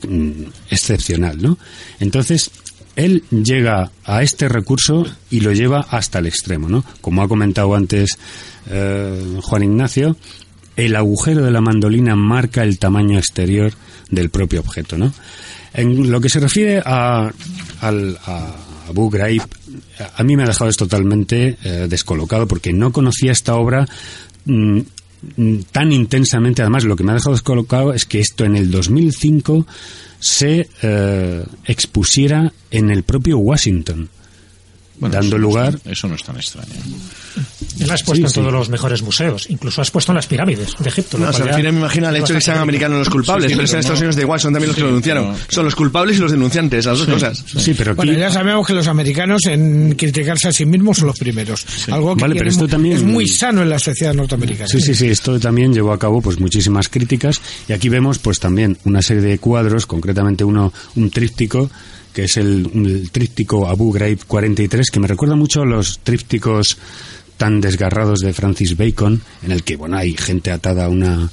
mm, excepcional no entonces él llega a este recurso y lo lleva hasta el extremo, ¿no? Como ha comentado antes eh, Juan Ignacio, el agujero de la mandolina marca el tamaño exterior del propio objeto, ¿no? En lo que se refiere a, al, a Abu Ghraib, a mí me ha dejado totalmente eh, descolocado porque no conocía esta obra mm, mm, tan intensamente. Además, lo que me ha dejado descolocado es que esto en el 2005 se eh, expusiera en el propio Washington, Bueno, dando eso no lugar es tan- eso no es tan extraño. Él ha expuesto Sí, sí. en todos los mejores museos, incluso ha expuesto en las pirámides de Egipto. No, o sea, al final me imagino el hecho de que sean americanos los culpables, Sí, sí, pero es en pero Estados Unidos de igual, son también los que lo denunciaron. Son los culpables y los denunciantes, las dos cosas. Sí, pero aquí Bueno, ya sabemos que los americanos en criticarse a sí mismos son los primeros. Algo que Vale, pero esto también- es muy sano en la sociedad norteamericana. Sí, sí, sí, esto también llevó a cabo pues muchísimas críticas y aquí vemos pues también una serie de cuadros, concretamente uno un tríptico que es el, tríptico Abu Ghraib 43 que me recuerda mucho a los trípticos tan desgarrados de Francis Bacon en el que bueno hay gente atada a una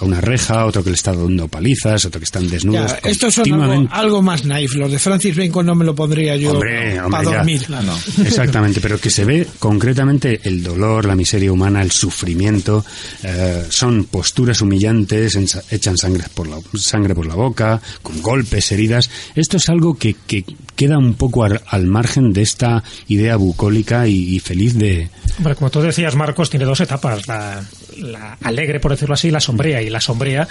a una reja, otro que le está dando palizas, otro que están desnudos. Ya, estos son algo, más naif. Los de Francis Bacon no me lo pondría yo Hombre, hombre, para ya. dormir. Exactamente, pero que se ve concretamente el dolor, la miseria humana, el sufrimiento, eh, son posturas humillantes, echan sangre por, la, sangre por la boca, con golpes, heridas. Esto es algo que, que queda un poco ar- al margen de esta idea bucólica y, y feliz de... Hombre, como tú decías, Marcos, tiene dos etapas. La, la alegre, por decirlo así, la sombría. Y la sombría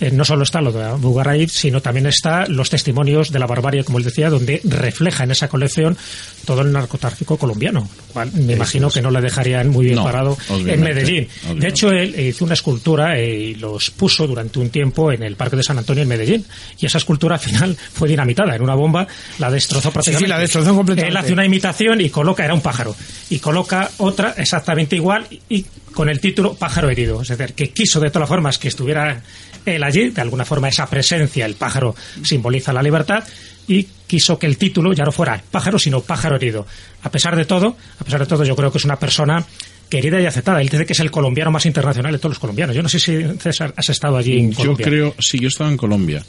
eh, no solo está lo de Abu Ghraib, sino también está los testimonios de la barbarie, como él decía, donde refleja en esa colección todo el narcotráfico colombiano. Lo cual me imagino que no le dejarían muy bien No, parado en Medellín. obviamente. De hecho, él hizo una escultura eh, y los puso durante un tiempo en el Parque de San Antonio en Medellín. Y esa escultura al final fue dinamitada en una bomba. La, des- destrozó prácticamente. sí, la destrozó completamente. Él hace una imitación y coloca, era un pájaro, y coloca otra exactamente igual y con el título Pájaro herido. Es decir, que quiso de todas formas que estuviera él allí, de alguna forma esa presencia, el pájaro simboliza la libertad, y quiso que el título ya no fuera pájaro, sino pájaro herido. A pesar de todo, a pesar de todo, yo creo que es una persona querida y aceptada. Él dice que es el colombiano más internacional de todos los colombianos. Yo no sé si, César, has estado allí en Yo Colombia. creo, sí, yo he estado en Colombia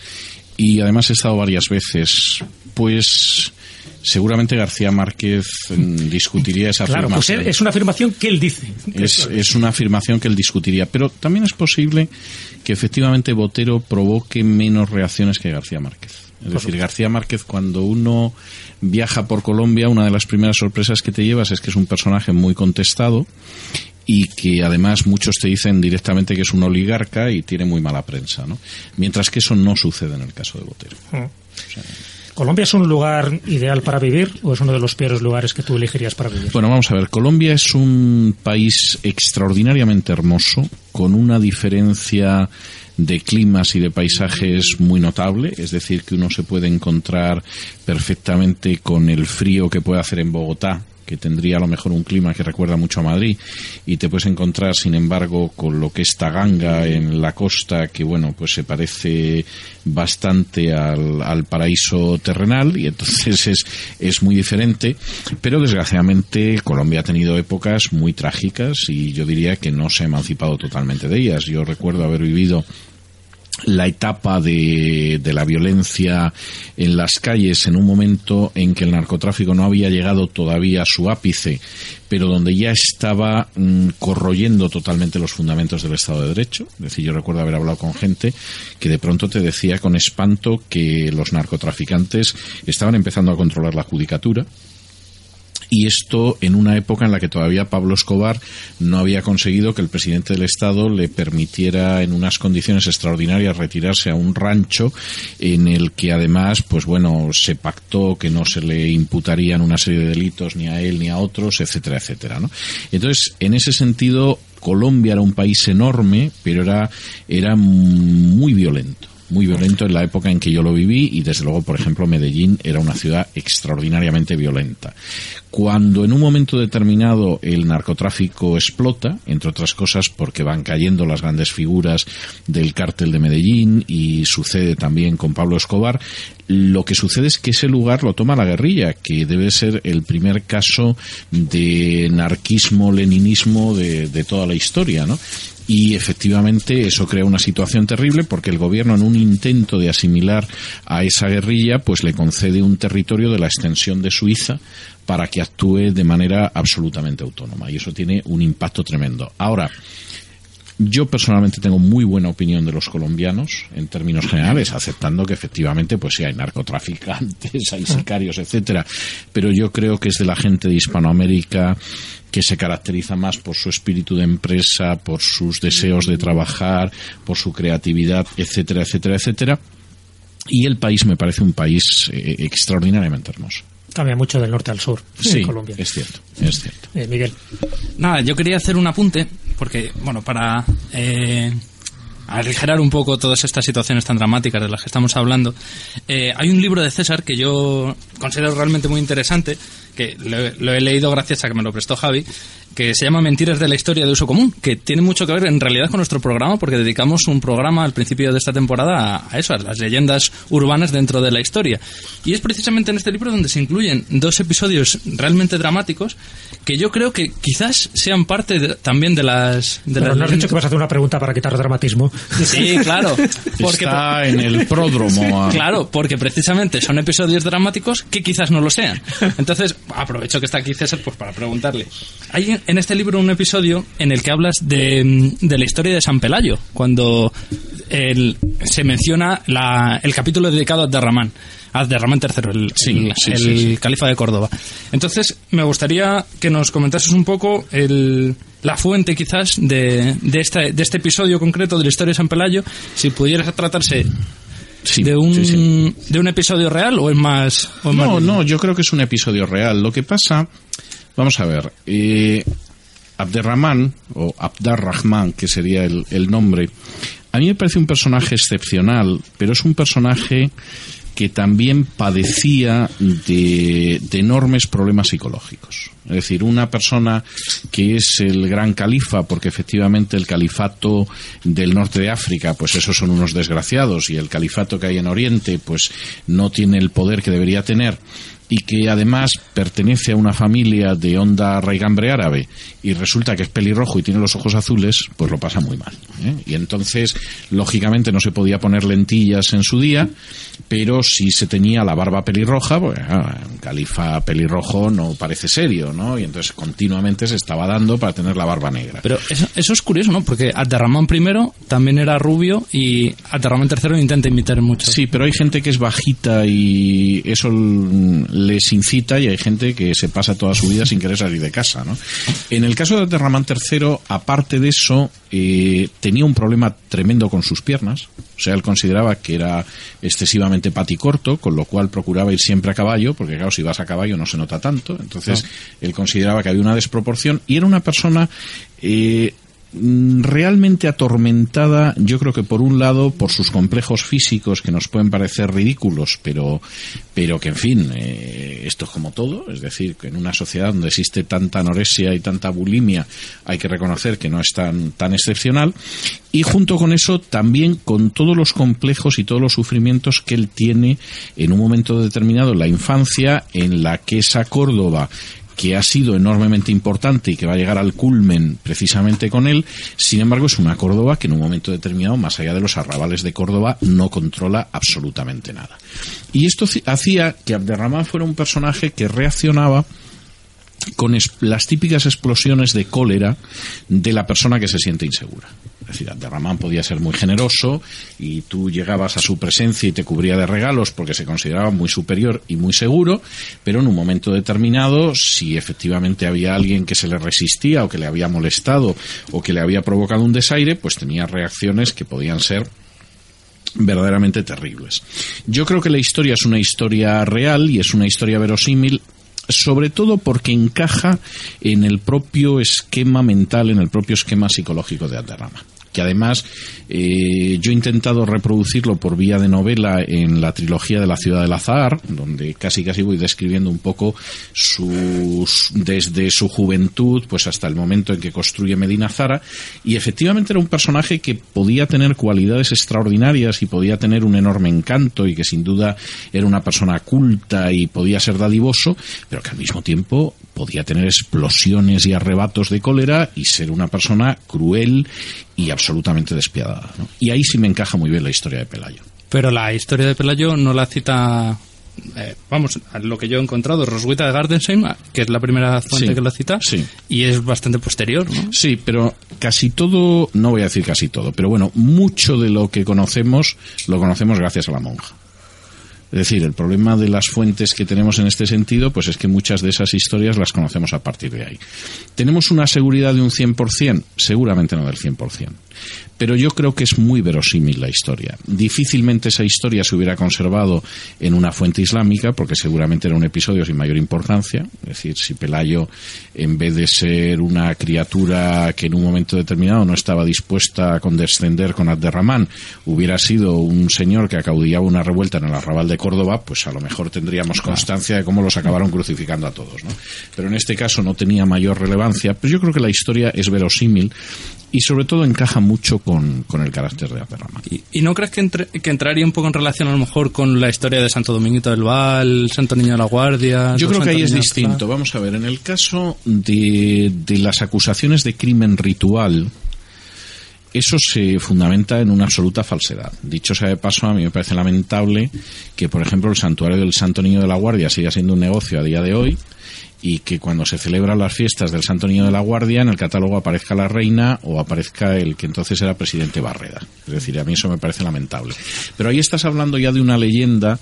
y además he estado varias veces. Pues seguramente García Márquez mm, discutiría esa Claro, pues afirmación. es una afirmación que él dice. es, es una afirmación que él discutiría, pero también es posible que efectivamente Botero provoque menos reacciones que García Márquez. Es decir, García Márquez, cuando uno viaja por Colombia, una de las primeras sorpresas que te llevas es que es un personaje muy contestado y que además muchos te dicen directamente que es un oligarca y tiene muy mala prensa, ¿no? Mientras que eso no sucede en el caso de Botero. ¿Colombia es un lugar ideal para vivir o es uno de los peores lugares que tú elegirías para vivir? Bueno, vamos a ver. Colombia es un país extraordinariamente hermoso, con una diferencia de climas y de paisajes muy notable, es decir, que uno se puede encontrar perfectamente con el frío que puede hacer en Bogotá, que tendría a lo mejor un clima que recuerda mucho a Madrid, y te puedes encontrar, sin embargo, con lo que es Taganga en la costa, que bueno, pues se parece bastante al, al paraíso terrenal, y entonces es, es muy diferente, pero desgraciadamente Colombia ha tenido épocas muy trágicas y yo diría que no se ha emancipado totalmente de ellas. Yo recuerdo haber vivido la etapa de, la violencia en las calles en un momento en que el narcotráfico no había llegado todavía a su ápice, pero donde ya estaba mm, corroyendo totalmente los fundamentos del Estado de Derecho. Es decir, yo recuerdo haber hablado con gente que de pronto te decía con espanto que los narcotraficantes estaban empezando a controlar la judicatura, y esto en una época en la que todavía Pablo Escobar no había conseguido que el presidente del Estado le permitiera en unas condiciones extraordinarias retirarse a un rancho en el que además pues bueno se pactó que no se le imputarían una serie de delitos ni a él ni a otros etcétera etcétera ¿no? entonces en ese sentido Colombia era un país enorme pero era era muy violento muy violento en la época en que yo lo viví y desde luego, por ejemplo, Medellín era una ciudad extraordinariamente violenta. Cuando en un momento determinado el narcotráfico explota, entre otras cosas porque van cayendo las grandes figuras del cártel de Medellín y sucede también con Pablo Escobar, lo que sucede es que ese lugar lo toma la guerrilla, que debe ser el primer caso de narquismo-leninismo de, de toda la historia, ¿no? Y efectivamente eso crea una situación terrible porque el gobierno en un intento de asimilar a esa guerrilla pues le concede un territorio de la extensión de Suiza para que actúe de manera absolutamente autónoma y eso tiene un impacto tremendo. Ahora, yo personalmente tengo muy buena opinión de los colombianos en términos generales, aceptando que efectivamente pues sí hay narcotraficantes, hay sicarios, etcétera, pero yo creo que es de la gente de Hispanoamérica que se caracteriza más por su espíritu de empresa, por sus deseos de trabajar, por su creatividad, etcétera, etcétera, etcétera. Y el país me parece un país eh, extraordinariamente hermoso. Cambia mucho del norte al sur Sí, en Colombia. es cierto, es cierto. Eh, Miguel. Nada, yo quería hacer un apunte, porque, bueno, para eh, aligerar un poco todas estas situaciones tan dramáticas de las que estamos hablando, eh, hay un libro de César que yo considero realmente muy interesante, que lo, lo he leído gracias a que me lo prestó Javi, que se llama Mentiras de la Historia de Uso Común, que tiene mucho que ver en realidad con nuestro programa, porque dedicamos un programa al principio de esta temporada a, a eso, a las leyendas urbanas dentro de la historia. Y es precisamente en este libro donde se incluyen dos episodios realmente dramáticos que yo creo que quizás sean parte de- también de las... De Pero las no has dicho que vas a hacer una pregunta para quitar dramatismo. Sí, claro. Porque, Está en el pródromo. a- Claro, porque precisamente son episodios dramáticos que quizás no lo sean. Entonces, aprovecho que está aquí César pues para preguntarle. Hay en este libro un episodio en el que hablas de, de la historia de San Pelayo, cuando el- se menciona la- el capítulo dedicado a Abderramán. Abderramán III, el, Sí, el- sí, el sí, sí. califa de Córdoba. Entonces, me gustaría que nos comentases un poco el- la fuente quizás de, de, esta- de este episodio concreto de la historia de San Pelayo, si pudiera tratarse Sí, de, un, sí, sí. de un episodio real o es más... O es No, más- no, yo creo que es un episodio real. Lo que pasa, vamos a ver, eh, Abderrahman, o Abdarrahman, que sería el, nombre, a mí me parece un personaje excepcional, pero es un personaje que también padecía de, de enormes problemas psicológicos. Es decir, una persona que es el gran califa, porque efectivamente el califato del norte de África, pues esos son unos desgraciados, y el califato que hay en Oriente, pues no tiene el poder que debería tener y que además pertenece a una familia de onda raigambre árabe y resulta que es pelirrojo y tiene los ojos azules, pues lo pasa muy mal. ¿eh? Y entonces, lógicamente, no se podía poner lentillas en su día, pero si se tenía la barba pelirroja, pues ah, un califa pelirrojo no parece serio, ¿no? Y entonces continuamente se estaba dando para tener la barba negra. Pero eso, eso es curioso, ¿no? Porque Abderramán I también era rubio y Abderramán III intenta imitar mucho. Sí, pero hay gente que es bajita y eso les incita y hay gente que se pasa toda su vida sin querer salir de casa, ¿no? En el caso de Abderramán III, aparte de eso, eh, tenía un problema tremendo con sus piernas. O sea, él consideraba que era excesivamente paticorto, con lo cual procuraba ir siempre a caballo, porque claro, si vas a caballo no se nota tanto. Entonces, él consideraba que había una desproporción y era una persona eh, realmente atormentada, yo creo que por un lado por sus complejos físicos que nos pueden parecer ridículos, pero, pero que en fin, eh, esto es como todo, es decir, que en una sociedad donde existe tanta anorexia y tanta bulimia, hay que reconocer que no es tan, tan excepcional, y junto con eso también con todos los complejos y todos los sufrimientos que él tiene en un momento determinado en la infancia, en la que esa Córdoba que ha sido enormemente importante y que va a llegar al culmen precisamente con él. Sin embargo, es una Córdoba que en un momento determinado, más allá de los arrabales de Córdoba, no controla absolutamente nada. Y esto hacía que Abderramán fuera un personaje que reaccionaba con las típicas explosiones de cólera de la persona que se siente insegura. Decir, Abderramán podía ser muy generoso y tú llegabas a su presencia y te cubría de regalos porque se consideraba muy superior y muy seguro, pero en un momento determinado, si efectivamente había alguien que se le resistía o que le había molestado o que le había provocado un desaire, pues tenía reacciones que podían ser verdaderamente terribles. Yo creo que la historia es una historia real y es una historia verosímil sobre todo porque encaja en el propio esquema mental, en el propio esquema psicológico de Aterrama. Que además eh, yo he intentado reproducirlo por vía de novela en la trilogía de la ciudad del azahar, donde casi casi voy describiendo un poco desde su juventud pues hasta el momento en que construye Medina Zara y efectivamente era un personaje que podía tener cualidades extraordinarias y podía tener un enorme encanto y que sin duda era una persona culta y podía ser dadivoso, pero que al mismo tiempo podía tener explosiones y arrebatos de cólera y ser una persona cruel y absolutamente despiadada. ¿no? Y ahí sí me encaja muy bien la historia de Pelayo. Pero la historia de Pelayo no la cita. eh, vamos, a lo que yo he encontrado, Roswitha de Gardensheim, que es la primera fuente Sí, que la cita, sí. y es bastante posterior, ¿no? Sí, pero casi todo, no voy a decir casi todo, pero bueno, mucho de lo que conocemos lo conocemos gracias a la monja. Es decir, el problema de las fuentes que tenemos en este sentido, pues es que muchas de esas historias las conocemos a partir de ahí. ¿Tenemos una seguridad de un 100%? Seguramente no del 100%. Pero yo creo que es muy verosímil la historia. Difícilmente esa historia se hubiera conservado en una fuente islámica, porque seguramente era un episodio sin mayor importancia. Es decir, si Pelayo, en vez de ser una criatura que en un momento determinado no estaba dispuesta a condescender con Abderramán, hubiera sido un señor que acaudillaba una revuelta en el arrabal de Córdoba, pues a lo mejor tendríamos constancia de cómo los acabaron crucificando a todos. ¿no? Pero en este caso no tenía mayor relevancia. Pero yo creo que la historia es verosímil y sobre todo encaja mucho con, con el carácter de Abderramán. ¿Y, y no crees que, entre- que entraría un poco en relación a lo mejor con la historia de Santo Dominguito del Val, Santo Niño de la Guardia? Yo creo que ahí es distinto. Vamos a ver, en el caso de, de las acusaciones de crimen ritual, eso se fundamenta en una absoluta falsedad. Dicho sea de paso, a mí me parece lamentable que, por ejemplo, el santuario del Santo Niño de la Guardia siga siendo un negocio a día de hoy y que cuando se celebran las fiestas del Santo Niño de la Guardia en el catálogo aparezca la reina o aparezca el que entonces era presidente Barreda. Es decir, a mí eso me parece lamentable. Pero ahí estás hablando ya de una leyenda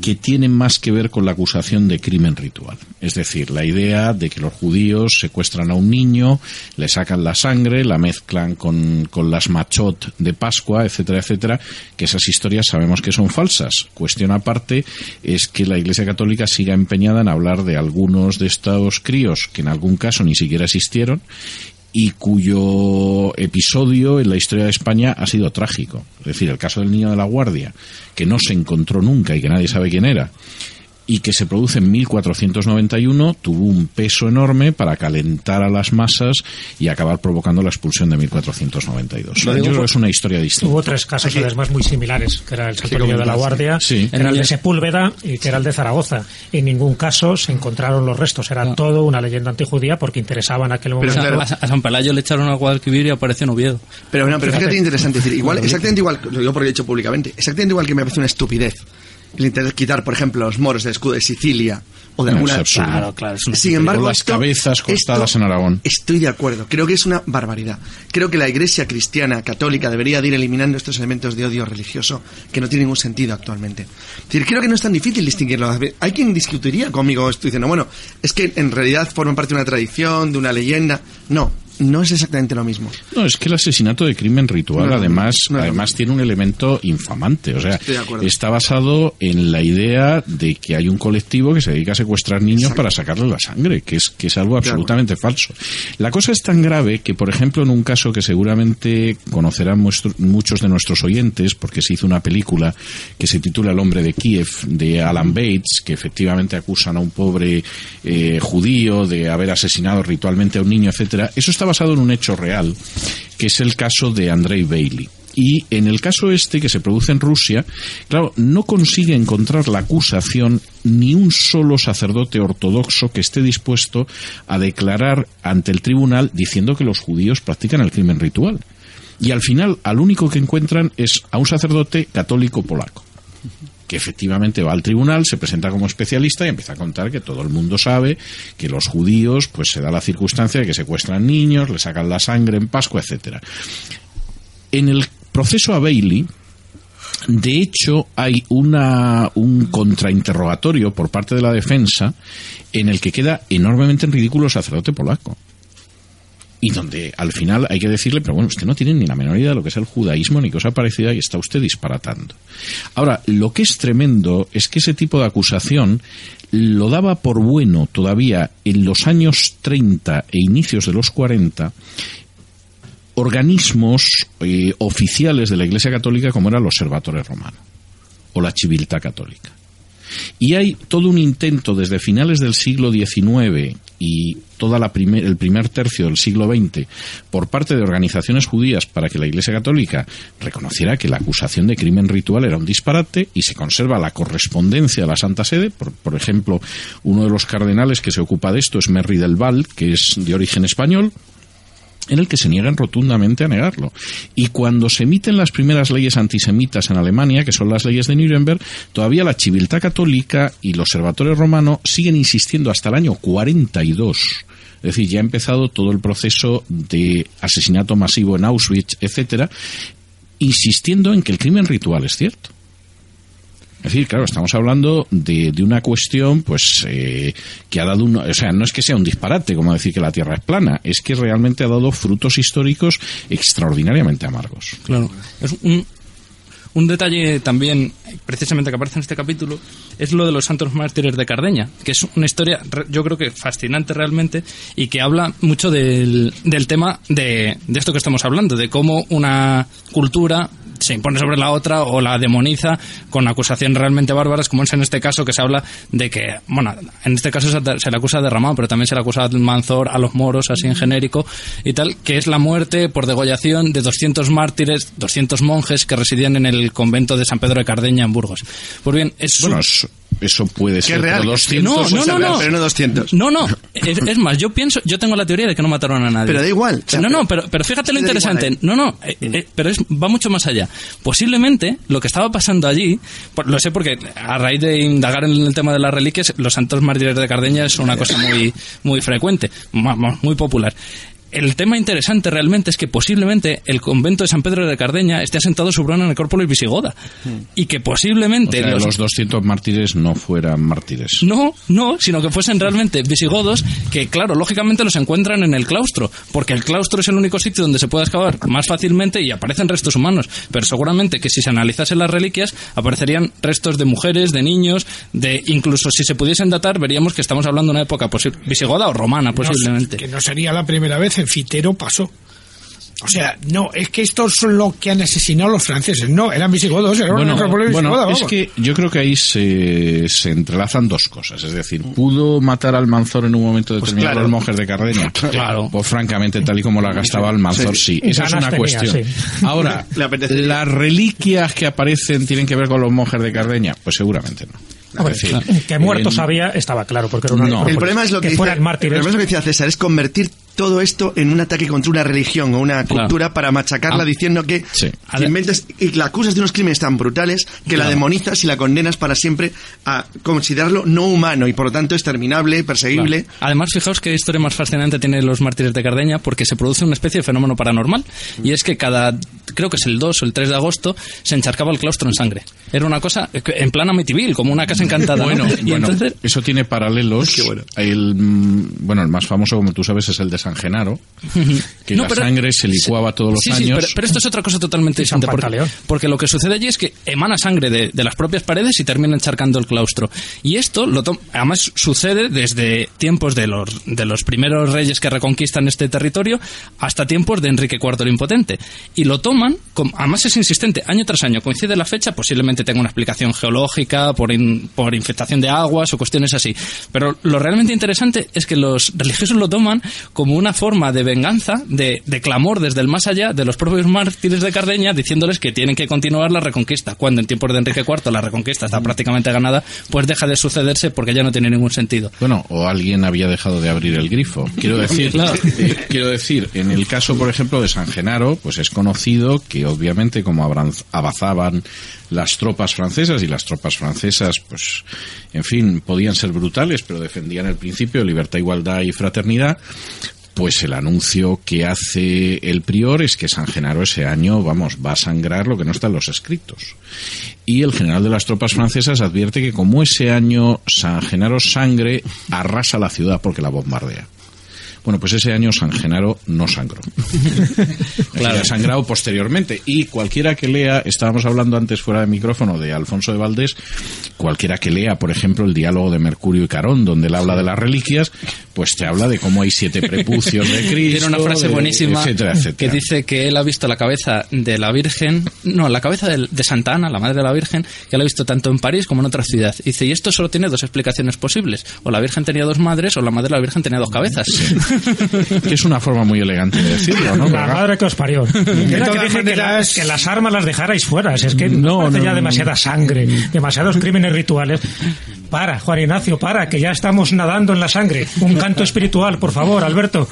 que tiene más que ver con la acusación de crimen ritual. Es decir, la idea de que los judíos secuestran a un niño, le sacan la sangre, la mezclan con, con las machot de Pascua, etcétera, etcétera, que esas historias sabemos que son falsas. Cuestión aparte es que la Iglesia Católica siga empeñada en hablar de algunos de estos críos que en algún caso ni siquiera existieron y cuyo episodio en la historia de España ha sido trágico. Es decir, el caso del niño de la guardia, que no se encontró nunca y que nadie sabe quién era, y que se produce en 1491, tuvo un peso enorme para calentar a las masas y acabar provocando la expulsión de 1492. Yo creo que es una historia distinta. Hubo tres casos además muy similares, que era el Santo de la Guardia, Sí. era el de Sepúlveda y que era el de Zaragoza. En ningún caso se encontraron los restos, era todo una leyenda antijudía porque interesaba en aquel momento. sea, a, a San Pelayo le echaron al Guadalquivir y apareció en Oviedo. Pero, bueno, pero fíjate, Fíjate. interesante decir, igual, exactamente igual, lo digo porque lo he dicho públicamente, exactamente igual que me parece una estupidez el intentar quitar, por ejemplo, los moros del escudo de Sicilia o de No, alguna. es. Claro, claro, es Sin embargo, las esto- cabezas cortadas esto- en Aragón. Estoy de acuerdo. Creo que es una barbaridad. Creo que la Iglesia cristiana católica debería de ir eliminando estos elementos de odio religioso que no tienen ningún sentido actualmente. Es decir, creo que no es tan difícil distinguirlo. Hay quien discutiría conmigo esto diciendo, bueno, es que en realidad forman parte de una tradición, de una leyenda. No, no es exactamente lo mismo. No, es que el asesinato de crimen ritual No, además, no, no. además tiene un elemento infamante. O sea, está basado en la idea de que hay un colectivo que se dedica a secuestrar niños Exacto. para sacarles la sangre, que es, que es algo absolutamente falso. La cosa es tan grave que, por ejemplo, en un caso que seguramente conocerán muestro- muchos de nuestros oyentes, porque se hizo una película que se titula El hombre de Kiev, de Alan Bates, que efectivamente acusan a un pobre eh, judío de haber asesinado ritualmente a un niño, etcétera. Eso está basado en un hecho real, que es el caso de Andrei Bailey. Y en el caso este que se produce en Rusia, claro, no consigue encontrar la acusación ni un solo sacerdote ortodoxo que esté dispuesto a declarar ante el tribunal diciendo que los judíos practican el crimen ritual. Y al final, al único que encuentran es a un sacerdote católico polaco que efectivamente va al tribunal, se presenta como especialista y empieza a contar que todo el mundo sabe que los judíos, pues se da la circunstancia de que secuestran niños, le sacan la sangre en Pascua, etcétera. En el proceso a Bailey, de hecho, hay una, un contrainterrogatorio por parte de la defensa en el que queda enormemente en ridículo el sacerdote polaco. Y donde al final hay que decirle, pero bueno, usted no tiene ni la menor idea de lo que es el judaísmo ni cosa parecida y está usted disparatando. Ahora, lo que es tremendo es que ese tipo de acusación lo daba por bueno todavía en los años 30 e inicios de los 40 organismos eh, oficiales de la Iglesia Católica como era el Observatorio Romano o la Civiltà Católica. Y hay todo un intento desde finales del siglo XIX y toda la primer- el primer tercio del siglo XX por parte de organizaciones judías para que la Iglesia Católica reconociera que la acusación de crimen ritual era un disparate y se conserva la correspondencia de la Santa Sede. Por, por ejemplo, uno de los cardenales que se ocupa de esto es Merry del Val, que es de origen español, en el que se niegan rotundamente a negarlo. Y cuando se emiten las primeras leyes antisemitas en Alemania, que son las leyes de Nuremberg, todavía la Civiltà Católica y el Observatorio Romano siguen insistiendo hasta el año 42. Es decir, ya ha empezado todo el proceso de asesinato masivo en Auschwitz, etcétera, insistiendo en que el crimen ritual es cierto. Es decir, claro, estamos hablando de, de una cuestión, pues, eh, que ha dado un, o sea, no es que sea un disparate, como decir que la Tierra es plana, es que realmente ha dado frutos históricos extraordinariamente amargos. Claro. Es un, un detalle también, precisamente que aparece en este capítulo, es lo de los santos mártires de Cardeña, que es una historia, yo creo que fascinante realmente, y que habla mucho del, del tema de, de esto que estamos hablando, de cómo una cultura se impone sobre la otra o la demoniza con acusaciones realmente bárbaras, como es en este caso que se habla de que, bueno, en este caso se, le acusa de Ramón, pero también se le acusa al Manzor, a los moros, así en genérico y tal, que es la muerte por degollación de 200 mártires, 200 monjes que residían en el convento de San Pedro de Cardeña en Burgos. Pues bien, es Bueno, eso puede ser, real, pero que 200 no, no, no, real, no. pero no 200. No, no. Es, es más, yo pienso, yo tengo la teoría de que no mataron a nadie. Pero da igual. O sea, no, no, pero- pero, fíjate lo igual, interesante. ¿eh? No, no, eh, eh, pero es, va mucho más allá. Posiblemente lo que estaba pasando allí, por- lo sé porque a raíz de indagar en el tema de las reliquias, los santos mártires de Cardeña es una cosa muy, muy frecuente, mu- mu- muy popular. El tema interesante realmente es que posiblemente el convento de San Pedro de Cardeña esté asentado sobre una necrópolis visigoda. Y que o posiblemente sea, los- los 200 mártires no fueran mártires. no, no, sino que fuesen realmente visigodos que, claro, lógicamente los encuentran en el claustro, porque el claustro es el único sitio donde se puede excavar más fácilmente y aparecen restos humanos. Pero seguramente que si se analizasen las reliquias, aparecerían restos de mujeres, de niños, de incluso si se pudiesen datar, veríamos que estamos hablando de una época visigoda o romana, posiblemente. Que no sería la primera vez Cefitero pasó. O sea, no, es que estos son los que han asesinado a los franceses. No, eran visigodos, era una Bueno, metrópoli bueno, es que yo creo que ahí se, se entrelazan dos cosas. Es decir, ¿pudo matar al Manzor en un momento determinado claro. los monjes de Cardeña? Claro. Pues francamente, tal y como la gastaba el Manzor, sí. Sí. Esa es una tenía, cuestión. sí. Ahora. ¿las reliquias que aparecen tienen que ver con los monjes de Cardeña? Pues seguramente no. Hombre, decir, que muertos en- había, estaba claro, porque era una No. El problema es lo que, que dice, fueran el mártires. problema es lo que decía César, es convertir todo esto en un ataque contra una religión o una Claro. cultura para machacarla Ah. diciendo que Sí. inventas y la acusas de unos crímenes tan brutales que la demonizas y la condenas para siempre a considerarlo no humano y por lo tanto exterminable, perseguible. Claro. Además, fijaos qué historia más fascinante tienen los mártires de Cardeña, porque se produce una especie de fenómeno paranormal, y es que cada, creo que es el 2 o el 3 de agosto, se encharcaba el claustro en sangre. Era una cosa en plan Amityville, como una casa encantada. ¿no? Bueno, y bueno, entonces, eso tiene paralelos. El, mm, bueno, el más famoso, como tú sabes, es el de San Genaro, que No, la pero- sangre se licuaba todos los Sí, sí, años. pero, pero esto es otra cosa totalmente San distinta. Porque, lo que sucede allí es que emana sangre de, de las propias paredes y termina encharcando el claustro. Y esto, lo to- además, sucede desde tiempos de los, de los primeros reyes que reconquistan este territorio hasta tiempos de Enrique IV el Impotente. Y lo toman, com- además es insistente, año tras año. Coincide la fecha, posiblemente tenga una explicación geológica, por, in- por infectación de aguas o cuestiones así. Pero lo realmente interesante es que los religiosos lo toman como una forma de venganza, de, de clamor desde el más allá de los propios mártires de Cardeña, diciéndoles que tienen que continuar la reconquista. Cuando en tiempos de Enrique IV la reconquista está prácticamente ganada, pues deja de sucederse porque ya no tiene ningún sentido. Bueno, o alguien había dejado de abrir el grifo. Quiero decir, Claro. eh, quiero decir, en el caso, por ejemplo, de San Genaro, pues es conocido que obviamente como avanzaban las tropas francesas y las tropas francesas, pues, en fin, podían ser brutales, pero defendían el principio de libertad, igualdad y fraternidad. Pues el anuncio que hace el prior es que San Genaro ese año, vamos, va a sangrar lo que no está en los escritos. Y el general de las tropas francesas advierte que como ese año San Genaro sangre, arrasa la ciudad porque la bombardea. Bueno, pues ese año San Genaro no sangró. claro. Ha sangrado posteriormente. Y cualquiera que lea, estábamos hablando antes fuera de micrófono de Alfonso de Valdés, cualquiera que lea, por ejemplo, el diálogo de Mercurio y Carón, donde él habla de las reliquias, pues te habla de cómo hay siete prepucios de Cristo. Tiene una frase de- buenísima etcétera, etcétera. que dice que él ha visto la cabeza de la Virgen, no, la cabeza de, de Santa Ana, la madre de la Virgen, que la ha visto tanto en París como en otra ciudad. Dice, y esto solo tiene dos explicaciones posibles. O la Virgen tenía dos madres o la madre de la Virgen tenía dos cabezas. Que es una forma muy elegante de decirlo, ¿no? La madre que os parió. Era todas que dije que, la- maneras- que las armas las dejarais fuera. Es que No, no, ya demasiada sangre, demasiados crímenes rituales. Para, Juan Ignacio, para, que ya estamos nadando en la sangre. Un canto espiritual, por favor, Alberto.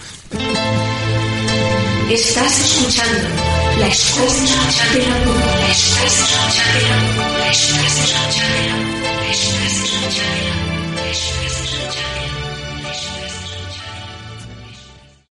Estás escuchando la escuela de la luz. La estás escuchando. La estás escuchando.